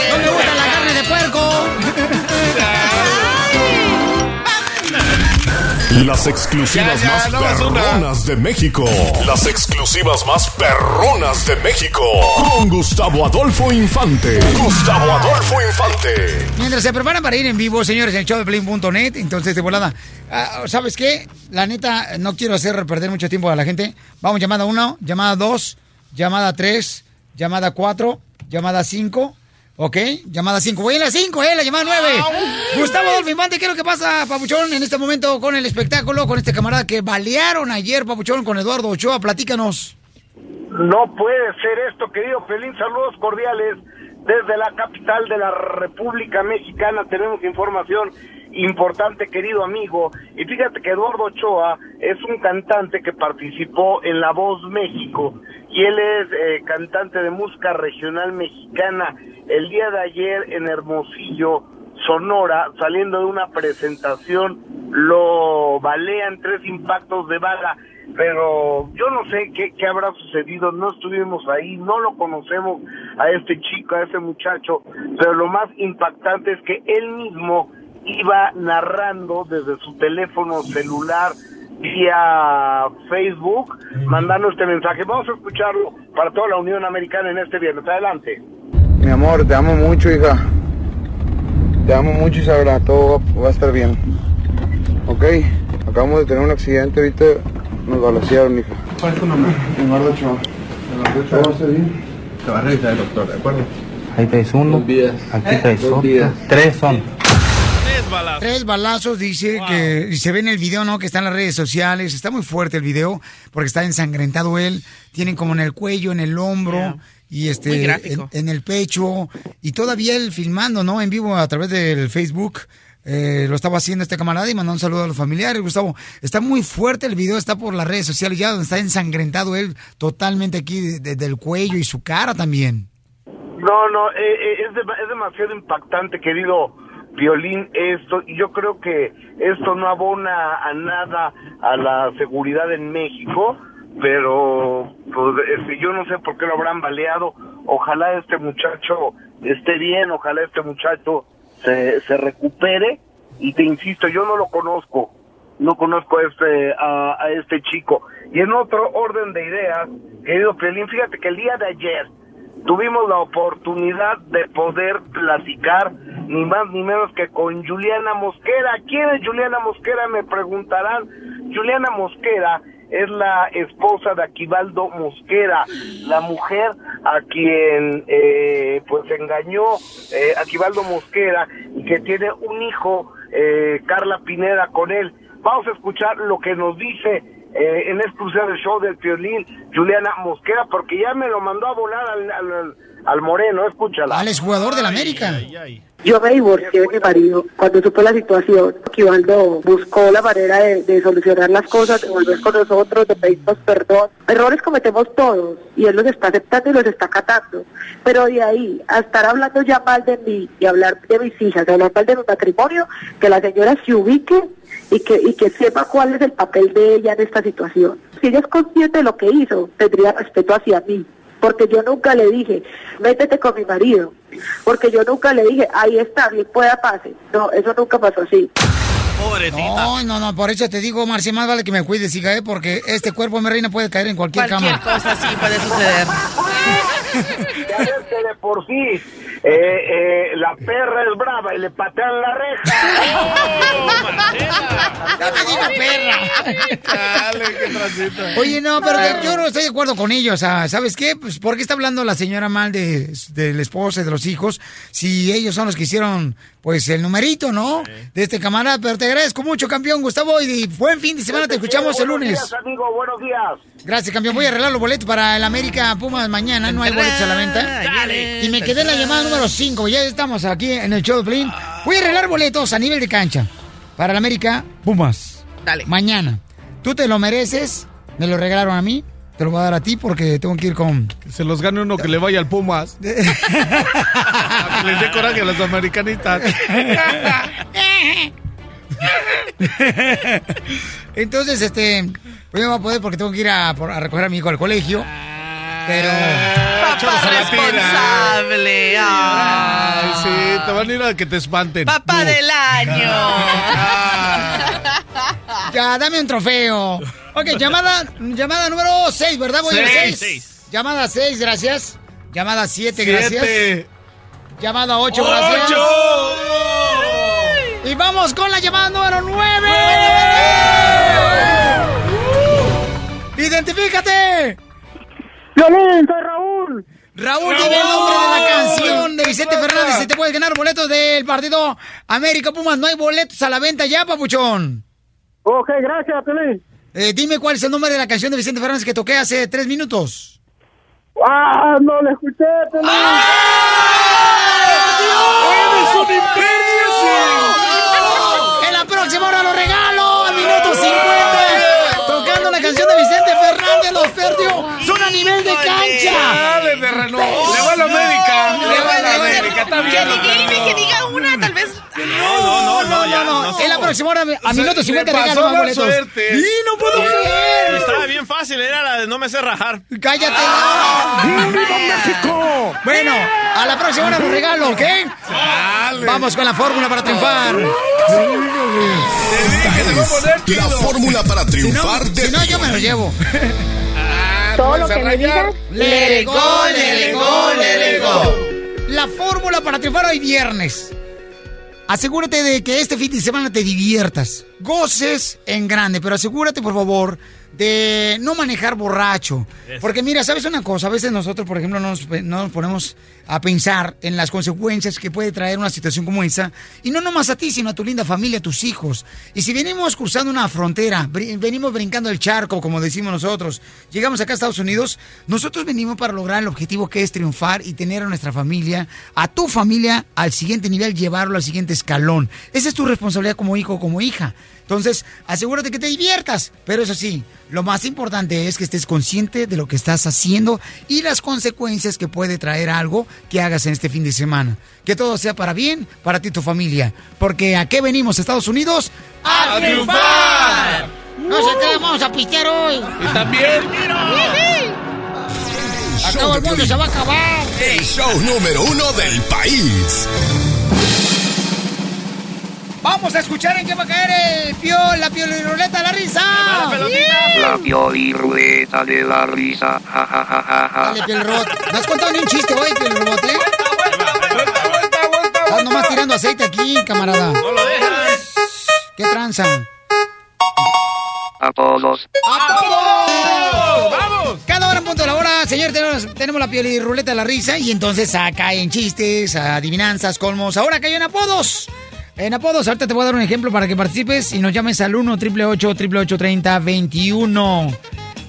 No me gusta la carne de puerco. Las exclusivas Ya, ya, más perronas de México. Las exclusivas más perronas de México. Con Gustavo Adolfo Infante. Gustavo Adolfo Infante. Mientras se preparan para ir en vivo, señores, en el show de Play.net, entonces de volada. ah, ¿Sabes qué? La neta, no quiero hacer perder mucho tiempo a la gente. Vamos, llamada 1, llamada 2, llamada 3, llamada 4, llamada 5. ¿Ok? Llamada 5. Voy en la 5, ¿eh? La llamada 9. Gustavo Adolfo Infante, ¿qué es lo que pasa, Papuchón, en este momento con el espectáculo, con este camarada que balearon ayer, Papuchón, con Eduardo Ochoa? Platícanos. No puede ser esto, querido Pelín. Saludos cordiales desde la capital de la República Mexicana. Tenemos información importante, querido amigo. Y fíjate que Eduardo Ochoa es un cantante que participó en La Voz México y él es eh, cantante de música regional mexicana. El día de ayer en Hermosillo, Sonora, saliendo de una presentación, lo balean tres impactos de bala pero yo no sé qué, qué habrá sucedido, no estuvimos ahí, no lo conocemos a este chico, a ese muchacho, pero lo más impactante es que él mismo iba narrando desde su teléfono celular vía Facebook mandando este mensaje. Vamos a escucharlo para toda la Unión Americana en este viernes. Adelante. Mi amor, te amo mucho, hija. Te amo mucho y sabrá, todo va, va a estar bien. Ok, acabamos de tener un accidente, ahorita nos balacearon, hija. ¿Cuál es tu nombre? Eduardo Ochoa. ¿Todo va a estar bien? Te va a revisar el doctor, ¿de acuerdo? Ahí traes uno, aquí traes otro, tres son. Tres balazos, dice que y se ve en el video, ¿no? Que está en las redes sociales. Está muy fuerte el video porque está ensangrentado él. Tienen como en el cuello, en el hombro y este en, en el pecho. Y todavía él filmando, ¿no? En vivo a través del Facebook. Eh, lo estaba haciendo este camarada y mandó un saludo a los familiares, Gustavo. Está muy fuerte el video, está por las redes sociales ya donde está ensangrentado él totalmente aquí de- de- del cuello y su cara también. No, no, eh, eh, es, dema- es demasiado impactante, querido Violín, esto, y yo creo que esto no abona a nada a la seguridad en México, pero pues, este, yo no sé por qué lo habrán baleado. Ojalá este muchacho esté bien, ojalá este muchacho se, se recupere, y te insisto, yo no lo conozco, no conozco a este, a, este chico. Y en otro orden de ideas, querido Piolín, fíjate que el día de ayer tuvimos la oportunidad de poder platicar ni más ni menos que con Juliana Mosquera. ¿Quién es Juliana Mosquera? Me preguntarán. Juliana Mosquera es la esposa de Aquivaldo Mosquera, la mujer a quien eh, pues engañó eh, Aquivaldo Mosquera y que tiene un hijo, eh, Carla Pineda, con él. Vamos a escuchar lo que nos dice eh, en exclusiva del show del Piolín, Juliana Mosquera, porque ya me lo mandó a volar al, al, al Moreno, escúchala. Al exjugador de la América. Yo me divorcié de mi marido cuando supe la situación. Aquivaldo buscó la manera de, de solucionar las cosas, de volver con nosotros, de pedirnos perdón. Errores cometemos todos y él los está aceptando y los está catando. Pero de ahí a estar hablando ya mal de mí y hablar de mis hijas, de hablar mal de mi matrimonio, que la señora se ubique y que, y que sepa cuál es el papel de ella en esta situación. Si ella es consciente de lo que hizo, tendría respeto hacia mí porque yo nunca le dije, métete con mi marido, porque yo nunca le dije, ahí está, bien pueda pase. No, eso nunca pasó así. No, no, no, por eso te digo, Marcia, más vale que me cuides, hija, ¿eh? porque este cuerpo, mi reina, puede caer en cualquier, Cualquier cama. cosa así puede suceder. Que de por sí eh, eh, la perra es brava y le patean la reja. ¡Ya dijo perra! Oye, no, pero yo no estoy de acuerdo con ellos. O sea, ¿sabes qué? Pues, ¿por qué está hablando la señora mal de, del esposo y de los hijos? Si ellos son los que hicieron, pues, el numerito, ¿no? De este camarada. Pero te agradezco mucho, campeón Gustavo. Y buen fin de semana. Te escuchamos el Buenos lunes. días, amigo, buenos días. Gracias, campeón. Voy a arreglar los boletos para el América Pumas mañana. No hay boletos a la venta. Y me quedé en la llamada número 5. Ya estamos aquí en el show de Flynn. Voy a arreglar boletos a nivel de cancha para el América Pumas. Dale. Mañana. Tú te lo mereces. Me lo regalaron a mí. Te lo voy a dar a ti porque tengo que ir con. Que se los gane uno que le vaya al Pumas. A que les dé coraje a los americanistas. Entonces, este. Pues no voy a poder porque tengo que ir a, a recoger a mi hijo al colegio. Pero. Papá responsable. Ay, sí, te van a ir a que te espanten. Papá del año. Ya, dame un trofeo. Ok, llamada, llamada número 6, ¿verdad? Voy a Seis. 6. Llamada 6, gracias. Llamada 7, Siete. gracias. Llamada 8, gracias. Y vamos con la llamada número 9. ¡Identifícate! Violín, soy Raúl. Raúl, dime el nombre de la canción de Vicente Fernández. Si te puedes ganar boletos del partido América Pumas, no hay boletos a la venta ya, papuchón. Ok, gracias, Piolín. Eh, dime cuál es el nombre de la canción de Vicente Fernández que toqué hace tres minutos. Ah, no le escuché, Piolín. ¡Eres un En adivine, que diga una, tal vez. No, no, no, no, ya. no. no. En la próxima hora, a minuto 50 le pasó regalo más boletos. suerte. ¡Y no puedo creer! Estaba bien fácil, era la de no me sé rajar. ¡Cállate! México! Bueno, a la próxima hora lo regalo, ¿ok? Vamos con la fórmula para triunfar. Esta es la fórmula para triunfar de Si no, yo me lo llevo. Todo lo que me digas. Let it go, let it go, let it go. La fórmula para triunfar hoy viernes. Asegúrate de que este fin de semana te diviertas, goces en grande, pero asegúrate, por favor, de no manejar borracho. Porque mira, ¿sabes una cosa? A veces nosotros, por ejemplo, no nos, no nos ponemos a pensar en las consecuencias que puede traer una situación como esa. Y no nomás a ti, sino a tu linda familia, a tus hijos. Y si venimos cruzando una frontera, venimos brincando el charco, como decimos nosotros, llegamos acá a Estados Unidos, nosotros venimos para lograr el objetivo que es triunfar y tener a nuestra familia, a tu familia, al siguiente nivel, llevarlo al siguiente escalón. Esa es tu responsabilidad como hijo o como hija. Entonces, asegúrate que te diviertas. Pero eso sí, lo más importante es que estés consciente de lo que estás haciendo y las consecuencias que puede traer algo que hagas en este fin de semana. Que todo sea para bien, para ti y tu familia. Porque ¿a qué venimos, Estados Unidos? ¡A triunfar! No se crean, vamos a pistear hoy. Y también. A todo el mundo se va a acabar. El show número uno del país. Vamos a escuchar en qué va a caer el pio, la pioliruleta de la risa. La pioliruleta de la risa. Ja, ja, ja, ja, ja. Dale, Piel Robot. ¿No has contado ni un chiste hoy, Piel Robot, eh? Estás nomás tirando aceite aquí, camarada. No lo dejas. ¿Qué tranza? A todos. ¡A todos! ¡Vamos! Cada hora en punto de la hora, señor, tenemos, tenemos la piel y ruleta de la risa y entonces acá en chistes, adivinanzas, colmos. Ahora que hay en apodos. En apodos, ahorita te voy a dar un ejemplo para que participes y nos llames al 1 888 30 21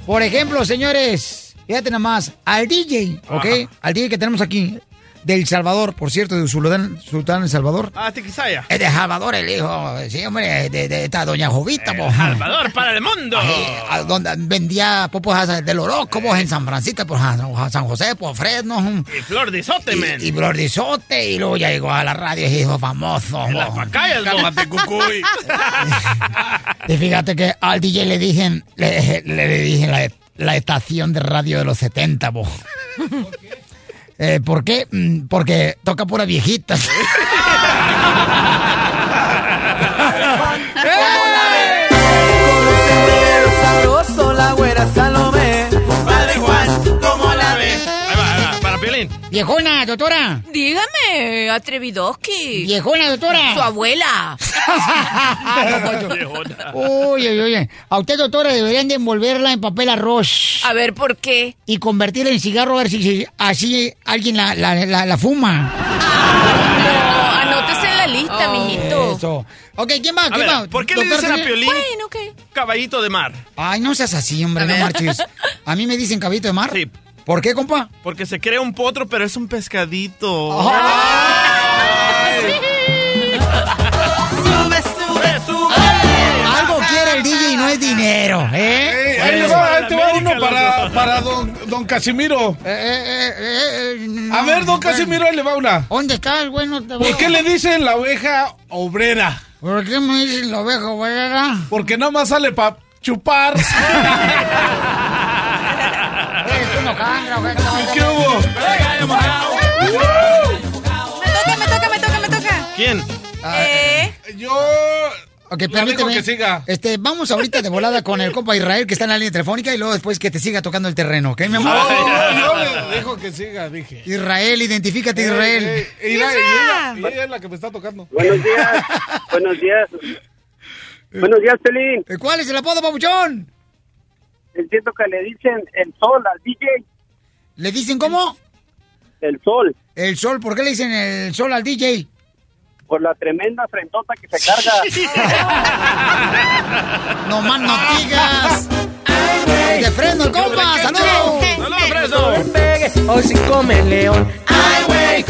Por ejemplo, señores, fíjate nada más, al DJ, ¿ok? Al DJ que tenemos aquí, del Salvador, por cierto, de Sultán, Sultán El Salvador. Ah, Tiquisaya. Es de Salvador el hijo, sí, hombre, de, de esta doña Jovita, po. Salvador para el mundo. a donde vendía popos del horóscopo en San Francisco, por San San José, por Fresno. Y Flor de Sote, men. Y, Flor de Sote, y luego ya llegó a la radio, es hijo famoso. En las pacayas, no. Cálmate, cucuy. Y fíjate que al DJ le dije, le, le dije la, la estación de radio de los 70, po. Eh, ¿Por qué? Mm, Porque toca pura viejitas. Viejona, doctora. Dígame, atrevidoski. Viejona, doctora. Su abuela. Oye, oye, a usted, doctora, deberían de envolverla en papel arroz. A ver, ¿por qué? Y convertirla en cigarro a ver si, si así alguien la, la, la, la fuma. No, anótese en la lista, mijito. Eso. Ok, ¿quién va? A ¿Quién ver, va? ¿por qué le dicen a? Piolín Bueno, ok. caballito de mar? Ay, no seas así, hombre, no marches. A mí me dicen caballito de mar. Sí. ¿Por qué, compa? Porque se cree un potro, pero es un pescadito. Sube, sube, sube. Algo quiere el DJ y no es dinero, ¿eh? Ey, ahí le va, ahí te va uno para, para don, don Casimiro. Eh, A ver, don Casimiro, ahí le va una. ¿Dónde estás, güey? No te ¿Por qué le dicen la oveja obrera? ¿Por qué me dicen la oveja obrera? Porque nada más sale para chupar. ¿Qué hubo? Me toca, me toca, me toca, me toca. ¿Quién? Eh, Yo. Ok, permíteme. que siga. Este, vamos ahorita de volada con el compa Israel que está en la línea telefónica y luego después que te siga tocando el terreno, ¿ok, mi amor? No, yo le dejo que siga, dije. Israel, identifícate, Israel. Eh, eh, y la- y ella, y ella es la que me está tocando. Buenos días, buenos días. Buenos días, Pelín. Eh, ¿Cuál es el apodo, papuchón? Entiendo que le dicen el sol al DJ. ¿Le dicen cómo? El sol, El sol, ¿por qué le dicen el sol al DJ? por la tremenda frentota que se carga. No más no digas. De freno, compa, saludos. ¡Saludos, Fresno! Hoy sí come león. ¡Ay, güey!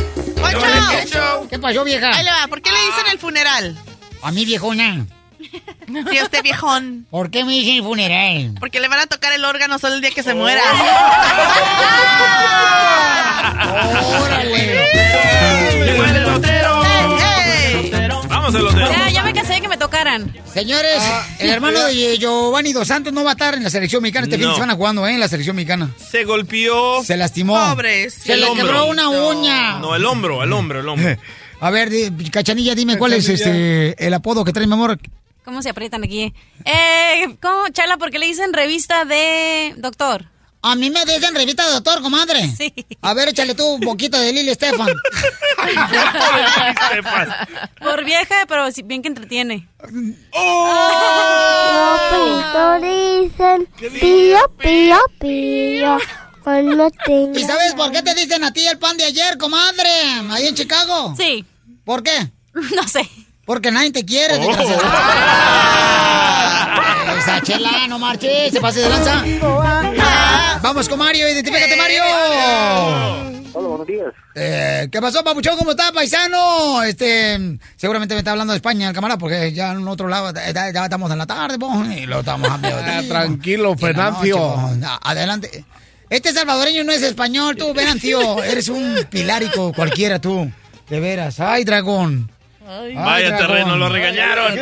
¿Qué pasó, vieja? Ahí le va. ¿Por qué le dicen el funeral? A mí, viejona. Sí, a usted viejón. ¿Por qué me dicen funeral? Porque le van a tocar el órgano solo el día que se muera. ¡Órale! ¡Llegó el elotero! Vamos, elotero. Ya, ya me cansé de que me tocaran. Señores, Ah, el hermano de Giovanni Dos Santos no va a estar en la selección mexicana este fin de semana jugando, ¿eh? En la selección mexicana. Se golpeó. Se lastimó. Pobres. Se El le hombro. quebró una uña. No, el hombro, el hombro, el hombro. A ver, Cachanilla, dime cuál es este el apodo que trae mi amor. ¿Cómo se aprietan aquí? Eh, ¿Cómo, Chala, por qué le dicen revista de doctor? A mí me dicen revista de doctor, comadre. Sí. A ver, échale tú un poquito de Lili Estefan. Por vieja, pero bien que entretiene. Los dicen pío, pío, pío. Cuando tengo... ¿Y sabes por qué te dicen a ti el pan de ayer, comadre? Ahí en Chicago. Sí. ¿Por qué? No sé. Porque nadie te quiere, Oh. desgraciado. Esa chela, no marches, se pase de lanza. Vamos con Mario, identifícate, Mario. Hola, buenos días. Eh, ¿Qué pasó, papuchón? ¿Cómo está, paisano? Este, seguramente me está hablando de España el camarada, porque ya en otro lado, ya, ya estamos en la tarde, po, y lo estamos Ah, tranquilo, Fernancio. Adelante. Este salvadoreño no es español, tú, Venancio. Eres un pilárico cualquiera, tú. De veras. Ay, dragón. Ay, Vaya dragón. terreno, lo regañaron.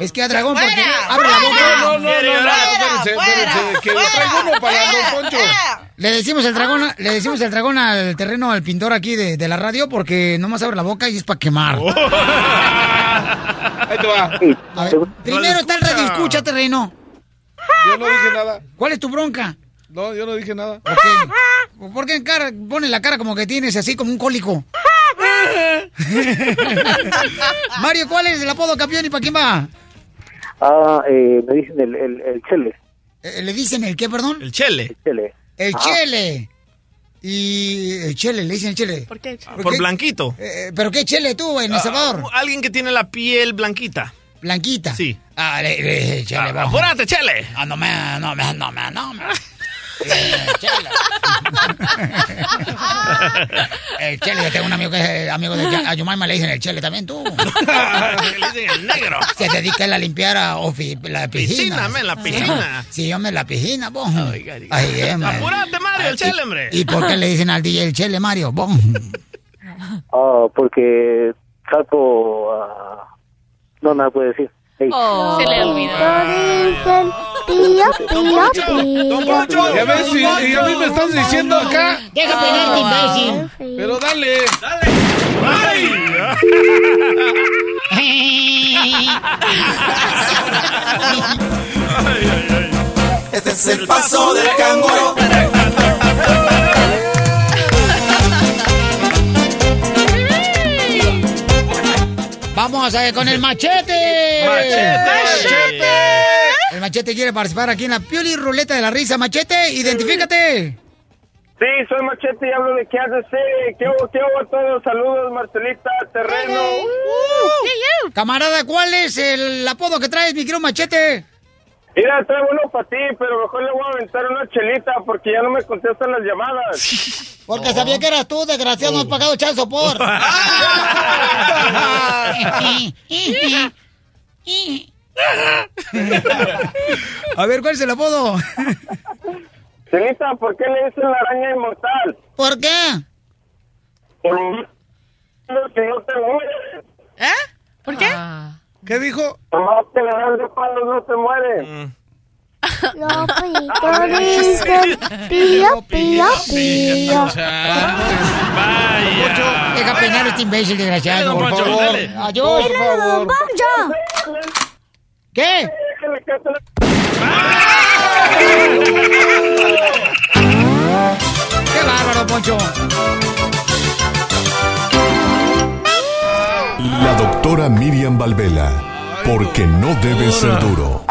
Es que a dragón, porque abre la boca. No, no, no, espérense, espérense, que traigo uno para Don Poncho. Le decimos el dragón, le decimos el dragón al terreno al pintor aquí de, de la radio porque nomás abre la boca y es para quemar. Oh. Ahí te va. A ver, primero está el radio escucha terreno. Yo no dije nada. ¿Cuál es tu bronca? No, yo no dije nada. ¿Por qué? ¿Por qué en cara, pone la cara como que tienes así como un cólico? Mario, ¿cuál es el apodo campeón y para quién va? Ah, eh, me dicen el, el, el Chele. Eh, ¿Le dicen el qué, perdón? El chele. Chele. El Ah. chele. Y el chele, le dicen el chele. ¿Por qué? Por blanquito. Eh, ¿Pero qué chele tú en El Salvador? Ah, alguien que tiene la piel blanquita. Blanquita. Sí. Ah, le, le- chele, Ah, vamos. apúrate, chele. Ah, no me, no me, no me, no me. Eh, chele. El chele, yo tengo un amigo que es eh, amigo de Ya- a Yumaima, le dicen el chele también tú. Le dicen el negro. Se dedica a limpiar a ofi- la piscina. Piscina, la piscina. Sí, hombre, la piscina, vos. Ay, eh, man. Apúrate, Mario, el ¿Y- chele, hombre. ¿Y por qué le dicen al DJ el chele, Mario? Vos. Ah, porque saco... ah, no, nada puede decir. Hey. Oh. Se le dicen pío, pío, pío. Ya ves, y, y a mí me estás diciendo acá. Deja peinarte, imbécil. Pero dale. Este es el paso del canguro. Vamos a con el machete. Machete. El machete quiere participar aquí en la Pioli Ruleta de la Risa. Machete, identifícate. Sí, soy Machete y hablo de qué hace ¿Qué hago, qué hago a todos? Saludos, Marcelita, Terreno. Camarada, ¿cuál es el apodo que traes, mi querido machete? Mira, traigo uno para ti, pero mejor le voy a aventar una chelita porque ya no me contestan las llamadas. Porque sabía que eras tú, desgraciado, no has pagado chal sopor. A ver, ¿cuál es el apodo? Chelita, ¿por qué le dicen la araña inmortal? ¿Por qué? Por que no te mueres. ¿Eh? ¿Por qué? ¿Qué dijo? Nomás que le dan de palos no te muere. Los pitos dicen pío, pío, pío. Deja peinar este imbécil desgraciado. Por favor. Adiós. Por favor. ¿Qué? ¡Qué bárbaro, Poncho! La doctora Miriam Valvela, porque no debe ser duro.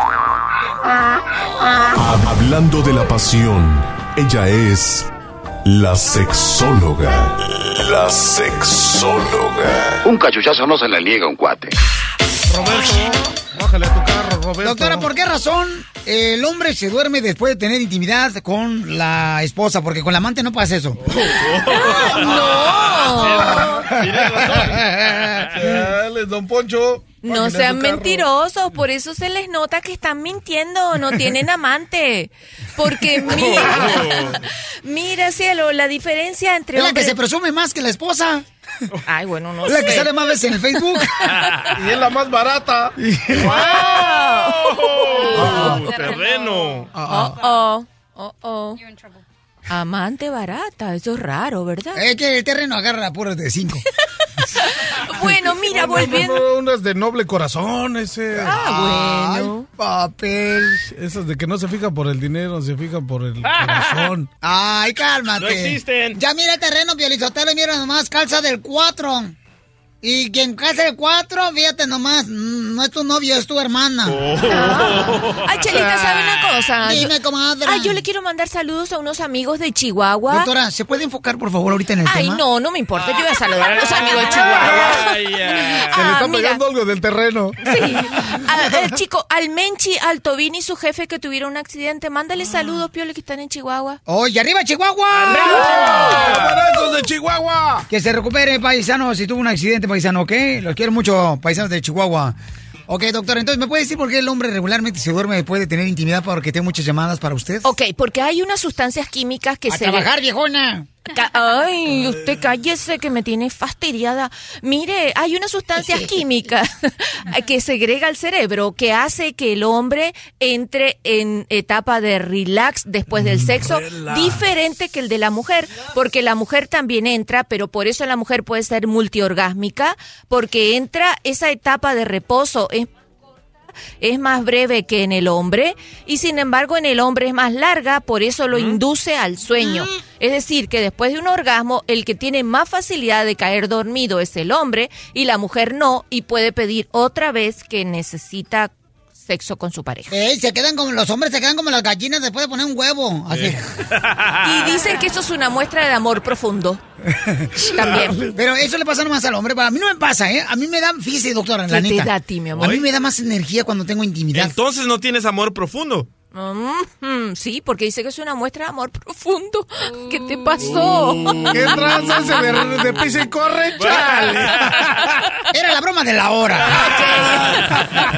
Hablando de la pasión, ella es la sexóloga. La sexóloga. Un cachuchazo no se le niega a un cuate. Roberto, bájale a tu carro, Roberto. Doctora, ¿por qué razón el hombre se duerme después de tener intimidad con la esposa? Porque con la amante no pasa eso. Dale, don Poncho. No sean mentirosos, por eso se les nota que están mintiendo, no tienen amante. Porque mira, mira cielo, la diferencia entre Es la que se presume más que la esposa. Ay, bueno, no Es la sé. que sale más veces en el Facebook. y es la más barata. Oh, terreno. Oh, oh, oh, oh. Amante barata, eso es raro, ¿verdad? Es que el terreno agarra puros de cinco. Bueno, mira, volviendo. no, no, unas de noble corazón, ese. Ah, bueno. papel. Esas de que no se fijan por el dinero, se fijan por el corazón. Ay, cálmate. No existen. Ya mira el terreno, Piolizotelo, y mira nomás, calza del 4. Y quien calza del 4, fíjate nomás, no es tu novio, es tu hermana. Ay, Chelita, ¿sabe una cosa? Dime, comadre. Ay, yo le quiero mandar saludos a unos amigos de Chihuahua. Doctora, ¿se puede enfocar, por favor, ahorita en el Ay, tema? no, no me importa. Yo voy a saludar a los amigos de Chihuahua. Se le Ah, está mira. pegando algo del terreno. Sí. A- el chico, al Menchi, al Tobín y su jefe que tuvieron un accidente, mándale saludos, Piole, que están en Chihuahua. ¡Oye, arriba, Chihuahua! ¡Abrazos de Chihuahua! Que se recupere, paisano, si tuvo un accidente, paisano, ¿ok? Los quiero mucho, paisanos de Chihuahua. Ok, doctor, entonces, ¿me puede decir por qué el hombre regularmente se duerme después de tener intimidad porque tengo muchas llamadas para usted? Ok, porque hay unas sustancias químicas que ¡A se... trabajar, viejona! Ay, usted cállese que me tiene fastidiada. Mire, hay unas sustancias químicas que segrega el cerebro que hace que el hombre entre en etapa de relax después del sexo, diferente que el de la mujer, porque la mujer también entra, pero por eso la mujer puede ser multiorgásmica, porque entra esa etapa de reposo. Es es más breve que en el hombre y sin embargo en el hombre es más larga, por eso lo induce al sueño. Es decir, que después de un orgasmo el que tiene más facilidad de caer dormido es el hombre y la mujer no y puede pedir otra vez que necesita sexo con su pareja. Ey, se quedan como, los hombres se quedan como las gallinas después de poner un huevo. Así. Y dicen que eso es una muestra de amor profundo. También. Pero eso le pasa nomás al hombre. A mí no me pasa, ¿eh? A mí me da, fíjese, doctora, la ¿Qué te neta. da a ti, mi amor? A mí me da más energía cuando tengo intimidad. Entonces no tienes amor profundo. Mm, sí, porque dice que es una muestra de amor profundo. ¿Qué te pasó? ¿Qué tranza ese de, de pisa y corre? ¡Chale! Era la broma de la hora.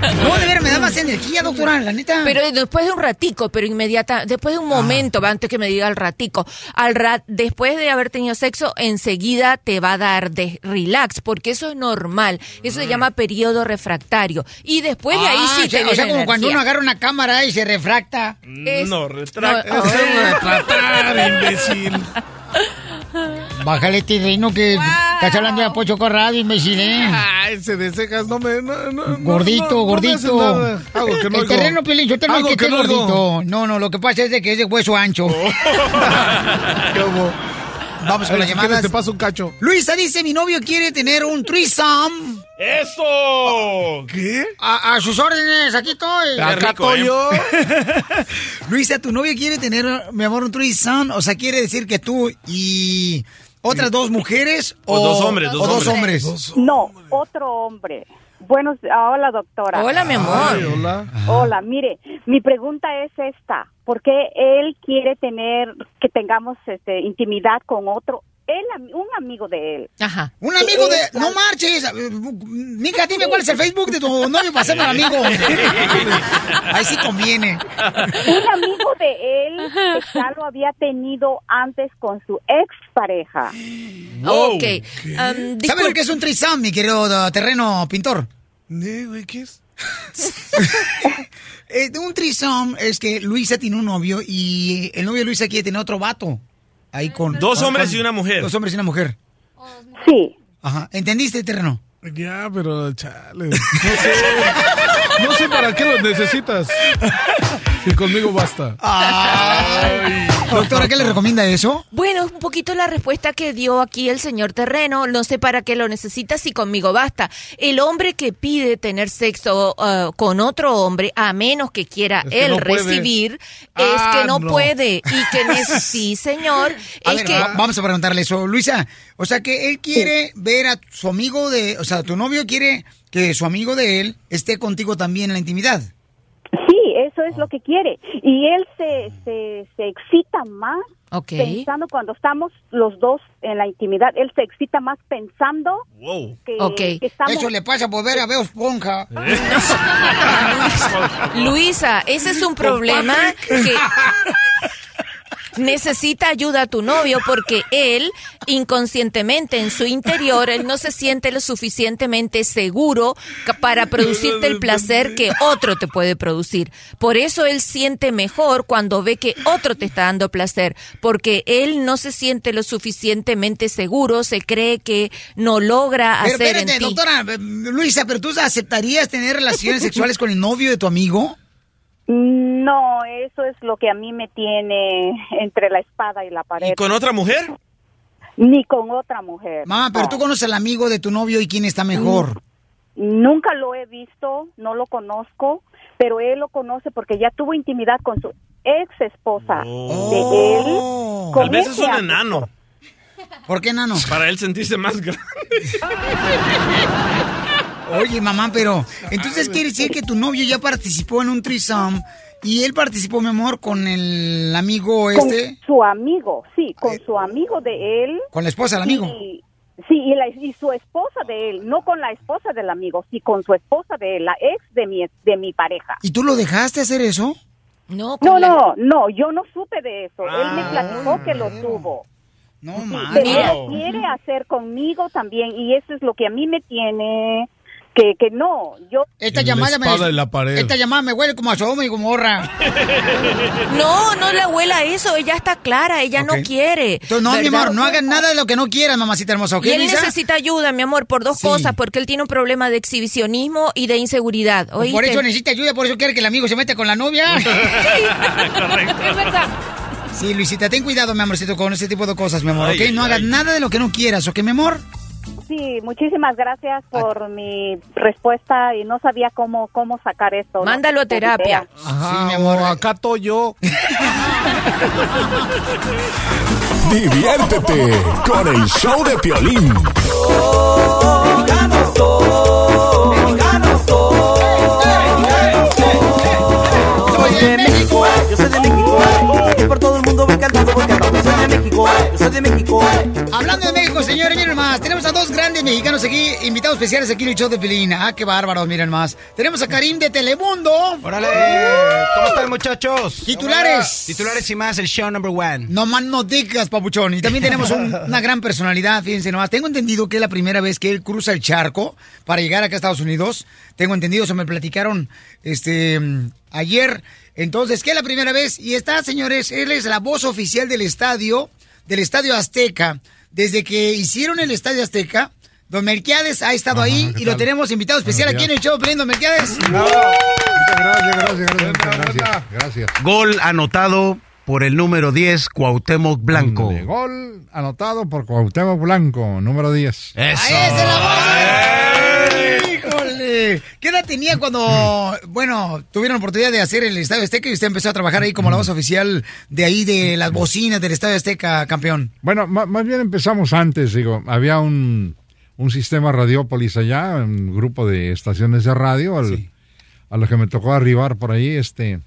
No, de veras, me da más energía, doctora, la neta. Pero después de un ratico, pero inmediata, después de un momento, antes que me diga el ratico, al rat, después de haber tenido sexo, enseguida te va a dar de relax, porque eso es normal. Eso se llama periodo refractario. Y después de ahí Ah, sí o sea, te o sea, como cuando uno agarra una cámara y se refracta. Es- No, retracta. No, retratar, imbécil. Bájale, reino que estás hablando de Apocho Corrado, imbécil, ¿eh? Ay, ese de cejas no me. No, no, no, Gordito, no, no me gordito. haces nada. Algo que no el oigo. terreno, Piolín, yo te no es Algo que que esté gordito. No, no, lo que pasa es de que es de hueso ancho. ¿Cómo? Vamos con las si llamadas. te paso un cacho. Luisa dice, mi novio quiere tener un threesome. ¡Eso! ¿Qué? A, a sus órdenes, aquí estoy. Acá rico, estoy ¿eh? yo. Luisa, tu novio quiere tener, mi amor, un threesome. O sea, quiere decir que tú y otras dos mujeres O dos hombres, o dos hombres. hombres. No, otro hombre. Buenos, ah, hola doctora. Hola, mi amor. Ay, hola. Hola, mire, mi pregunta es esta, ¿por qué él quiere tener, que tengamos este, intimidad con otro, él, un amigo de él? Ajá. Un amigo de... No marches. Mija, dime cuál es el Facebook de tu novio para hacerme amigo. Ahí sí conviene. Un amigo de él que ya lo había tenido antes con su ex pareja. Wow. Ok. Um, ¿Sabe disculpe- lo que es un threesome, mi querido uh, terreno pintor? ¿qué es? Eh, un threesome es que Luisa tiene un novio y el novio de Luisa quiere tener otro vato. Ahí con... Dos con- hombres con- y una mujer. Dos hombres y una mujer. Sí. Ajá. ¿Entendiste, terreno? Ya, pero chale. No sé. No sé para qué lo necesitas. Si conmigo basta. Doctora, ¿qué le recomienda eso? Bueno, es un poquito la respuesta que dio aquí el señor Terreno. No sé para qué lo necesita si conmigo basta. El hombre que pide tener sexo uh, con otro hombre, a menos que quiera Es que él no puede. recibir, Ah, es que no, no. puede. Y que sí, señor. A es ver, que va- vamos a preguntarle eso. Luisa, o sea que él quiere ver a su amigo de... O sea, tu novio quiere que su amigo de él esté contigo también en la intimidad. Sí, eso es lo que quiere. Y él se, se, se excita más Ok. pensando cuando estamos los dos en la intimidad. Él se excita más pensando Wow. que, Ok. que estamos... Eso le pasa por ver a Veo Esponja. Luisa, ese es un problema que necesita ayuda a tu novio porque él, inconscientemente en su interior, él no se siente lo suficientemente seguro para producirte el placer que otro te puede producir. Por eso él siente mejor cuando ve que otro te está dando placer, porque él no se siente lo suficientemente seguro, se cree que no logra Pero hacer espérate, en ti. doctora eh, Luisa, ¿pero tú aceptarías tener relaciones sexuales con el novio de tu amigo? No, eso es lo que a mí me tiene entre la espada y la pared. ¿Y con otra mujer? Ni con otra mujer. Mamá, pero tú conoces al amigo de tu novio y quién está mejor. Nunca lo he visto, no lo conozco, pero él lo conoce porque ya tuvo intimidad con su ex esposa de él. Tal Con vez es un enano. ¿Por qué enano? Para él sentirse más grande. Oye, mamá, pero entonces quiere decir que tu novio ya participó en un threesome y él participó, mi amor, con el amigo Con este, su amigo, sí, con su amigo de él. con la esposa del amigo. Y, sí, y, la- y su esposa de él, no con la esposa del amigo, sí con su esposa de él, la ex de mi, de mi pareja. ¿Y tú lo dejaste hacer eso? No, No, no, no, yo no supe de eso. Él me Ah. platicó que lo tuvo. No, Pero ella quiere hacer conmigo también y eso es lo que a mí me tiene que, que no, yo... Esta llamada me... la pared. Esta llamada me huele como a y Gomorra. No, no le abuela eso, ella está clara, ella no quiere. Entonces, no, mi amor, no hagas nada de lo que no quieras, mamacita hermosa, ¿ok, y él necesita ayuda, mi amor, por dos Sí. cosas, porque él tiene un problema de exhibicionismo y de inseguridad. Pues ¿oíste? por eso necesita ayuda, por eso quiere que el amigo se meta con la novia. Es verdad. Sí, Luisita, ten cuidado, mi amorcito, con ese tipo de cosas, mi amor, Ay, ¿ok? No hagas nada de lo que no quieras, ¿ok, mi amor? Sí, muchísimas gracias por mi respuesta y no sabía cómo, cómo sacar esto. ¿no? Mándalo a terapia. Ajá, mi amor. acá estoy yo. Diviértete con el show de Piolín. Soy de México, yo soy de México. Y por todo el mundo voy cantando, voy cantando. México, yo soy de México. Hablando de México, señores, miren más. Tenemos a dos grandes mexicanos aquí, invitados especiales aquí en el show de Pelín. Ah, qué bárbaros, miren más. Tenemos a Karim de Telemundo. Órale, ¿cómo están muchachos? Titulares. Titulares y más, el show number one. No más no digas, papuchón. Y también tenemos un- una gran personalidad, fíjense nomás. Tengo entendido que es la primera vez que él cruza el charco para llegar acá a Estados Unidos. Tengo entendido, se me platicaron este ayer. Entonces, que es la primera vez. Y está, señores, él es la voz oficial del estadio, del Estadio Azteca. Desde que hicieron el Estadio Azteca, Don Melquiades ha estado ahí y lo tenemos invitado especial aquí en el show, Don Melquiades. Muchas gracias, gracias, gracias, muchas gracias. Gracias. Gol anotado por el número 10, Cuauhtémoc Blanco. Gol anotado por Cuauhtémoc Blanco, número 10. Eso. ¿Qué edad tenía cuando, bueno, tuvieron la oportunidad de hacer el Estadio Azteca y usted empezó a trabajar ahí como la voz oficial de ahí, de las bocinas del Estadio Azteca, campeón? Bueno, más bien empezamos antes, digo, había un, un sistema Radiópolis allá, un grupo de estaciones de radio, al- a los que me tocó arribar por ahí, este,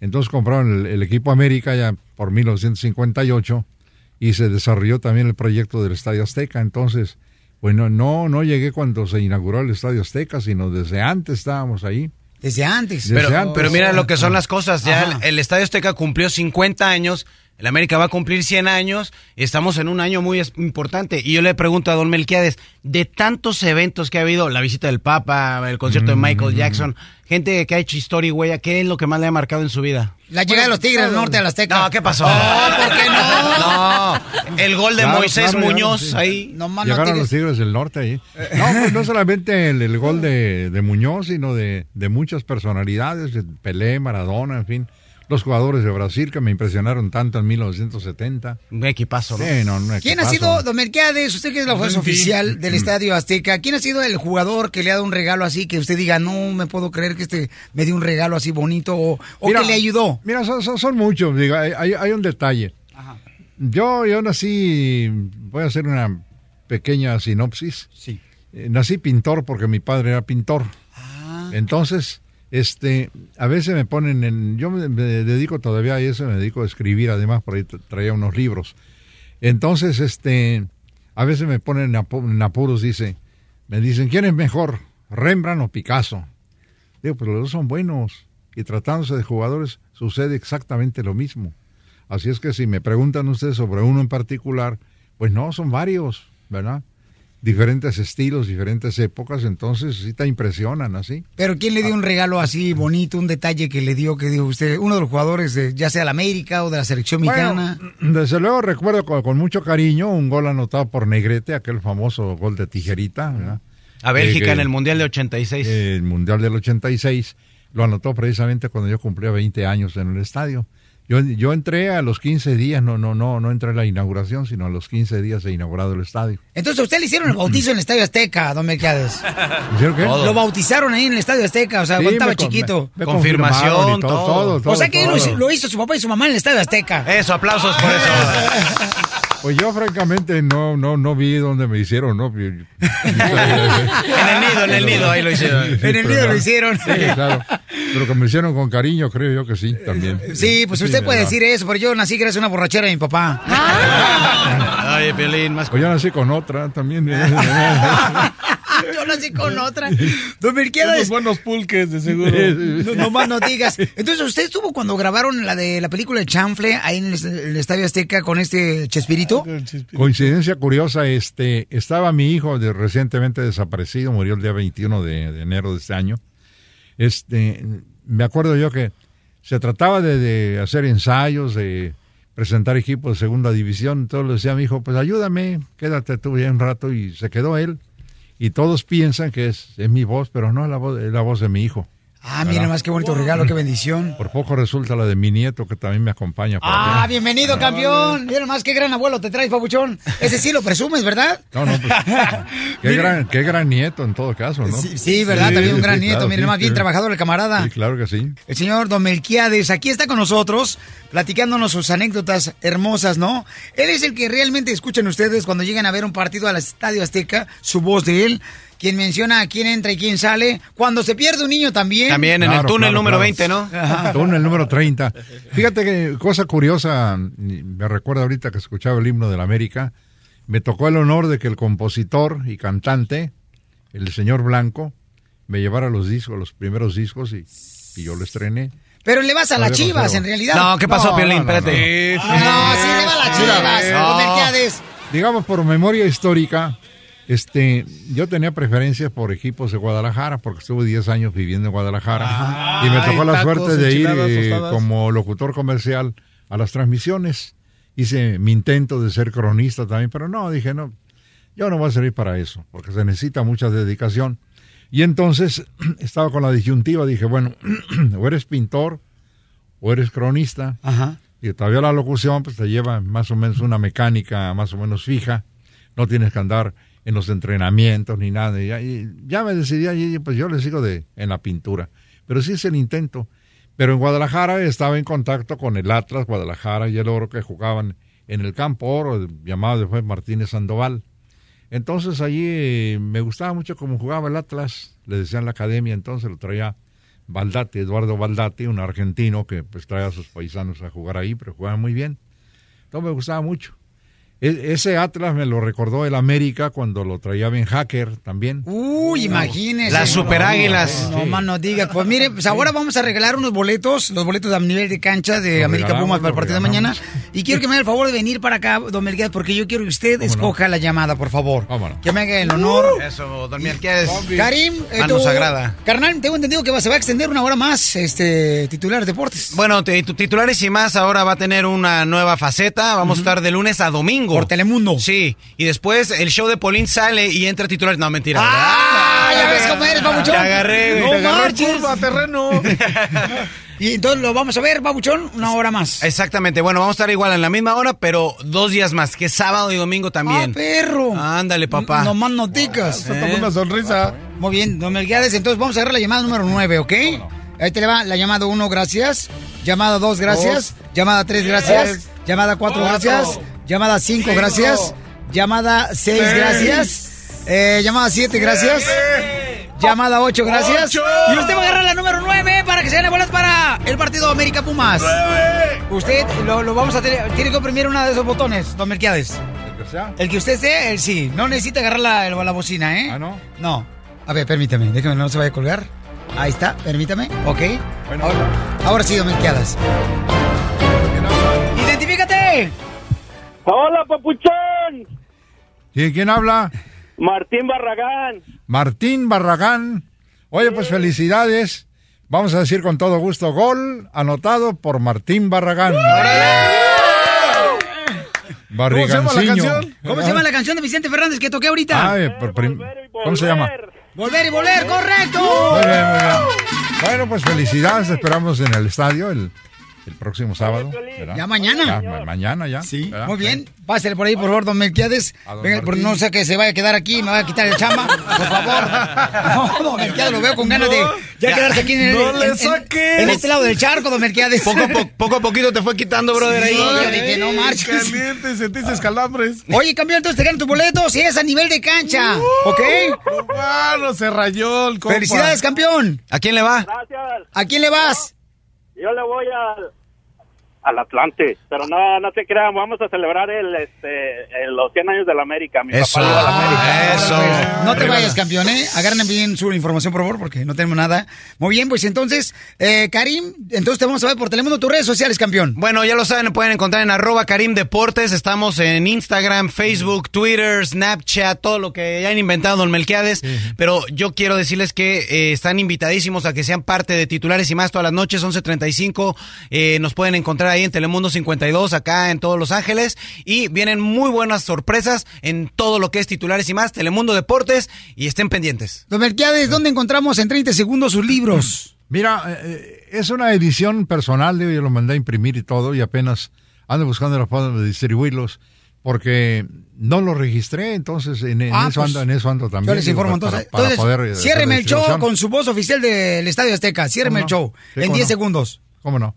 entonces compraron el, el equipo América ya por 1958 y se desarrolló también el proyecto del Estadio Azteca, entonces, bueno, no, no llegué cuando se inauguró el Estadio Azteca, sino desde antes estábamos ahí. Desde antes. Pero, Desde antes. pero mira lo que son las cosas. Ya el, el Estadio Azteca cumplió 50 años. El América va a cumplir 100 años. Y estamos en un año muy importante. Y yo le pregunto a Don Melquiades, de tantos eventos que ha habido, la visita del Papa, el concierto de Michael Jackson, gente que ha hecho historia y huella, ¿qué es lo que más le ha marcado en su vida? La llegada de los Tigres del Norte al Azteca. No, ¿qué pasó? ¿por qué no? No, el gol de Claro, Moisés claro, Muñoz llegaron, sí. ahí. No más no Llegaron los Tigres del Norte ahí. No, pues no solamente el, el gol de, de Muñoz, sino de, de muchas personalidades, de Pelé, Maradona, en fin. Los jugadores de Brasil que me impresionaron tanto en 1970. Un equipazo, ¿no? Sí, no, un ¿Quién ha equipazo. sido, Don Melquiades, usted que es la fin. oficial del Estadio Azteca, quién ha sido el jugador que le ha dado un regalo así, que usted diga, no me puedo creer que este me dio un regalo así bonito, o, o Mira, que le ayudó? Mira, son, son- son muchos. Digo, hay, hay- hay un detalle. Yo, yo nací, voy a hacer una pequeña sinopsis. Sí. Eh, nací pintor porque mi padre era pintor. Ah. Entonces, este, a veces me ponen en, yo me, dedico todavía a eso, me dedico a escribir, además por ahí tra- traía unos libros. Entonces, este, a veces me ponen en, apu- en apuros, dice, me dicen, ¿quién es mejor, Rembrandt o Picasso? Digo, pero los dos son buenos. Y tratándose de jugadores, sucede exactamente lo mismo. Así es que si me preguntan ustedes sobre uno en particular, pues no, son varios, ¿verdad? Diferentes estilos, diferentes épocas, entonces sí te impresionan así. Pero ¿quién le dio un regalo así bonito, un detalle que le dio, que dijo usted, uno de los jugadores, de, ya sea de la América o de la selección mexicana? Bueno, desde luego recuerdo con, con mucho cariño un gol anotado por Negrete, aquel famoso gol de tijerita, ¿verdad? A Bélgica Eh, en el Mundial de 86. El Mundial del 86 lo anotó precisamente cuando yo cumplía 20 años en el estadio. Yo, yo entré a los 15 días, no, no, no, no entré a la inauguración, sino a los 15 días de inaugurado el estadio. Entonces, a usted le hicieron el bautizo en el Estadio Azteca, don Melquiades. ¿Hicieron qué? Lo bautizaron ahí en el Estadio Azteca, o sea, Sí, cuando estaba me chiquito. me- me Confirmación, todo, todo. todo, todo, o sea que todo. Lo, hizo- lo hizo su papá y su mamá en el Estadio Azteca. Eso, aplausos por eso. Pues yo francamente no, no, no vi dónde me hicieron, ¿no? En el nido, en el nido, ahí lo hicieron. En el nido lo hicieron. Sí, claro. Pero que me hicieron con cariño, creo yo que sí, también. Sí, pues usted puede decir eso, pero yo nací gracias a una borrachera de mi papá. Oye, Piolín, más... Pues yo nací con otra también. Yo nací con otra. Don Unos Melquiades, buenos pulques, de seguro. no, no más no digas. Entonces, ¿usted estuvo cuando grabaron la de la película de Chanfle ahí en el, el Estadio Azteca con este Chespirito? Coincidencia curiosa, este, estaba mi hijo de, recientemente desaparecido, murió el día 21 de, de enero de este año. Este, me acuerdo yo que se trataba de, de hacer ensayos, de presentar equipos de segunda división, entonces le decía a mi hijo, pues ayúdame, quédate tú ya un rato, y se quedó él. Y todos piensan que es, es mi voz, pero no es la voz, es la voz de mi hijo. Ah, mira más qué bonito regalo, qué bendición. Por poco resulta la de mi nieto, que también me acompaña. Ah, allá. bienvenido, campeón. Mira más qué gran abuelo te traes, papuchón. Ese sí lo presumes, ¿verdad? No, no, pues, qué, gran, qué gran nieto en todo caso, ¿no? Sí, sí, ¿verdad? También un gran nieto. claro, Mira, más bien trabajador el camarada. Sí, claro que sí. El señor Don Melquiades, aquí está con nosotros, platicándonos sus anécdotas hermosas, ¿no? Él es el que realmente escuchan ustedes cuando llegan a ver un partido al Estadio Azteca, su voz de él, quien menciona a quién entra y quién sale. Cuando se pierde un niño también. También en el túnel claro, número claro. 20, ¿no? Ajá. Túnel número 30. Fíjate que cosa curiosa, me recuerda ahorita que escuchaba el himno de la América, me tocó el honor de que el compositor y cantante, el señor Blanco, me llevara los discos, los primeros discos y, y yo lo estrené. Pero le vas a las chivas, en realidad. No, ¿qué pasó, No, Piolín? no, no, Espérate. No, sí le va a las chivas. Melquiades. Digamos, por memoria histórica, este, yo tenía preferencias por equipos de Guadalajara, porque estuve 10 años viviendo en Guadalajara. y me tocó la tacos, suerte de ir eh, como locutor comercial a las transmisiones. Hice mi intento de ser cronista también, pero no, dije, no, yo no voy a servir para eso, porque se necesita mucha dedicación. Y entonces estaba con la disyuntiva, dije, bueno, o eres pintor o eres cronista. Ajá. Y todavía la locución pues te lleva más o menos una mecánica más o menos fija. No tienes que andar en los entrenamientos ni nada. Y ya, ya me decidí allí, pues yo le sigo de, en la pintura. Pero sí es el intento. Pero en Guadalajara estaba en contacto con el Atlas, Guadalajara y el Oro que jugaban en el Campo Oro, llamado después Martínez Sandoval. Entonces allí eh, me gustaba mucho cómo jugaba el Atlas, le decían la academia, entonces lo traía Baldati, Eduardo Baldati, un argentino que pues trae a sus paisanos a jugar ahí, pero jugaba muy bien. Entonces me gustaba mucho. E- ese Atlas me lo recordó el América cuando lo traía Ben Hacker también. Uy, imagínese. Las superáguilas. No, más no diga. Pues mire, pues ahora vamos a regalar unos boletos, los boletos a nivel de cancha de Lo América Pumas para el partido de mañana. Y quiero que me haga el favor de venir para acá, don Melquiades, porque yo quiero que usted escoja la llamada, por favor. Vámonos. Que me haga el honor. Eso, don Melquiades. Karim, eh, Mano tú- sagrada. Carnal, tengo entendido que va- se va a extender una hora más este titular de deportes. Bueno, titulares y más ahora va a tener una nueva faceta. Vamos a estar de lunes a domingo. Por Telemundo. Sí, y después el show de Polín sale y entra titulares. No, mentira. ¡Ah! Ya ves cómo eres, babuchón. Te agarré, güey. No Te agarré marches. Curva, terreno. Y entonces lo vamos a ver, babuchón, una hora más. Exactamente. Bueno, vamos a estar igual en la misma hora, pero dos días más, que es sábado y domingo ¡Ah, también. perro! Ándale, papá. No más noticas. Eh. Una sonrisa. Muy bien, don Melquiades, entonces vamos a agarrar la llamada número 9, ¿ok? Ahí te le va la llamada 1, gracias. Llamada 2, gracias. Llamada 3, gracias. Tres. Llamada 4, Cuatro. gracias. Llamada 5, Cinco. gracias. Llamada 6, Seis. gracias. Eh, llamada 7, gracias. Llamada 8, gracias. Ocho. Y usted va a agarrar la número 9 para que se gane boletos para el partido América Pumas. Usted lo, lo vamos a tener. Tiene que oprimir uno de esos botones, don Melquiades. El que sea. El que usted sea, él sí. No necesita agarrar la, la bocina, ¿eh? Ah, ¿no? No. A ver, permítame, déjame, no se vaya a colgar. Ahí está, permítame. Ok. Bueno. Ahora, ahora sí, don Melquiades. adelante. Hola, papuchón. ¿Y quién habla? Martín Barragán. Martín Barragán. Oye, pues felicidades. Vamos a decir con todo gusto, gol anotado por Martín Barragán. Barriganciño. ¿Cómo se llama la canción de Vicente Fernández que toqué ahorita? Ay, por prim- ¿Cómo se llama? Volver y volver, correcto. Muy bien, muy bien. Bueno, pues felicidades. Esperamos en el estadio el, el próximo sábado. ¿verdad? Ya mañana. Ya, ma- mañana ya. Sí. Muy bien. Pásale por ahí, por favor, don Melquiades. Venga, por- no sé que se vaya a quedar aquí, me va a quitar el chamba. Por favor. No, don Melquiades, lo veo con ganas de ya quedarse aquí en, el, No en- le en- saques. en este lado del charco, don Melquiades. Poco a, po- poco a poquito te fue quitando, brother, ahí. Sí, yo dije, no marches. Caliente, sentiste calambres. Oye, campeón, entonces te ganan tu boleto si es a nivel de cancha. ¿Ok? Bueno, se rayó el compa. Felicidades, campeón. ¿A quién le va? Gracias. ¿A quién le vas? Yo le voy al al Atlante, pero no no se crean, vamos a celebrar el este el- los 100 años de la América, mi Eso, papá la América. eso. No te vayas, campeón, ¿eh? Agarren bien su información, por favor, porque no tenemos nada. Muy bien, pues entonces, eh, Karim, entonces te vamos a ver por Telemundo tus redes sociales, campeón. Bueno, ya lo saben, pueden encontrar en arroba Karim Deportes. Estamos en Instagram, Facebook, Twitter, Snapchat, todo lo que hayan inventado Don Melquiades. Pero yo quiero decirles que eh, están invitadísimos a que sean parte de titulares y más todas las noches, 11.35. Eh, nos pueden encontrar ahí en Telemundo 52, acá en todos Los Ángeles. Y vienen muy buenas sorpresas en todo lo que es titulares y más, Telemundo Deportes. Y estén pendientes. Don Melquiades, ¿dónde encontramos en 30 segundos sus libros? Mira, eh, es una edición personal, yo lo mandé a imprimir y todo, y apenas ando buscando la forma de distribuirlos, porque no lo registré, entonces en, en Ah, eso pues, ando, en eso ando también. Yo les digo, informo para- entonces. para entonces, poder, eh, ciérreme el show con su voz oficial del Estadio Azteca. Ciérreme el show Sí, en cómo 10 no. segundos. ¿Cómo no?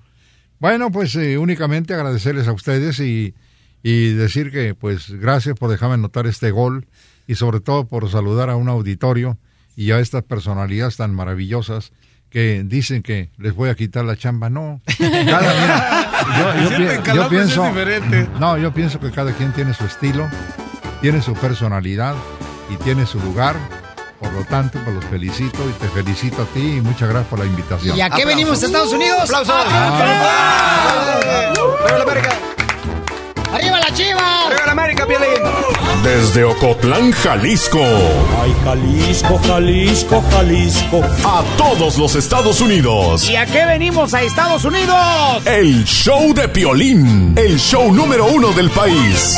Bueno, pues eh, únicamente agradecerles a ustedes y, y decir que pues gracias por dejarme anotar este gol y sobre todo por saludar a un auditorio y a estas personalidades tan maravillosas que dicen que les voy a quitar la chamba. No, cada, mira, yo, yo pi- yo pienso, no, yo pienso que cada quien tiene su estilo, tiene su personalidad y tiene su lugar. Por lo tanto, pues los felicito y te felicito a ti y muchas gracias por la invitación. ¿Y a qué venimos a Estados Unidos? ¡Aplausos! ¡Arriba la chiva! ¡Arriba la América, Piolín! Desde Ocotlán, Jalisco. Ay, Jalisco, Jalisco, Jalisco. A todos los Estados Unidos. ¿Y a qué venimos a Estados Unidos? El show de Piolín. El show número uno del país.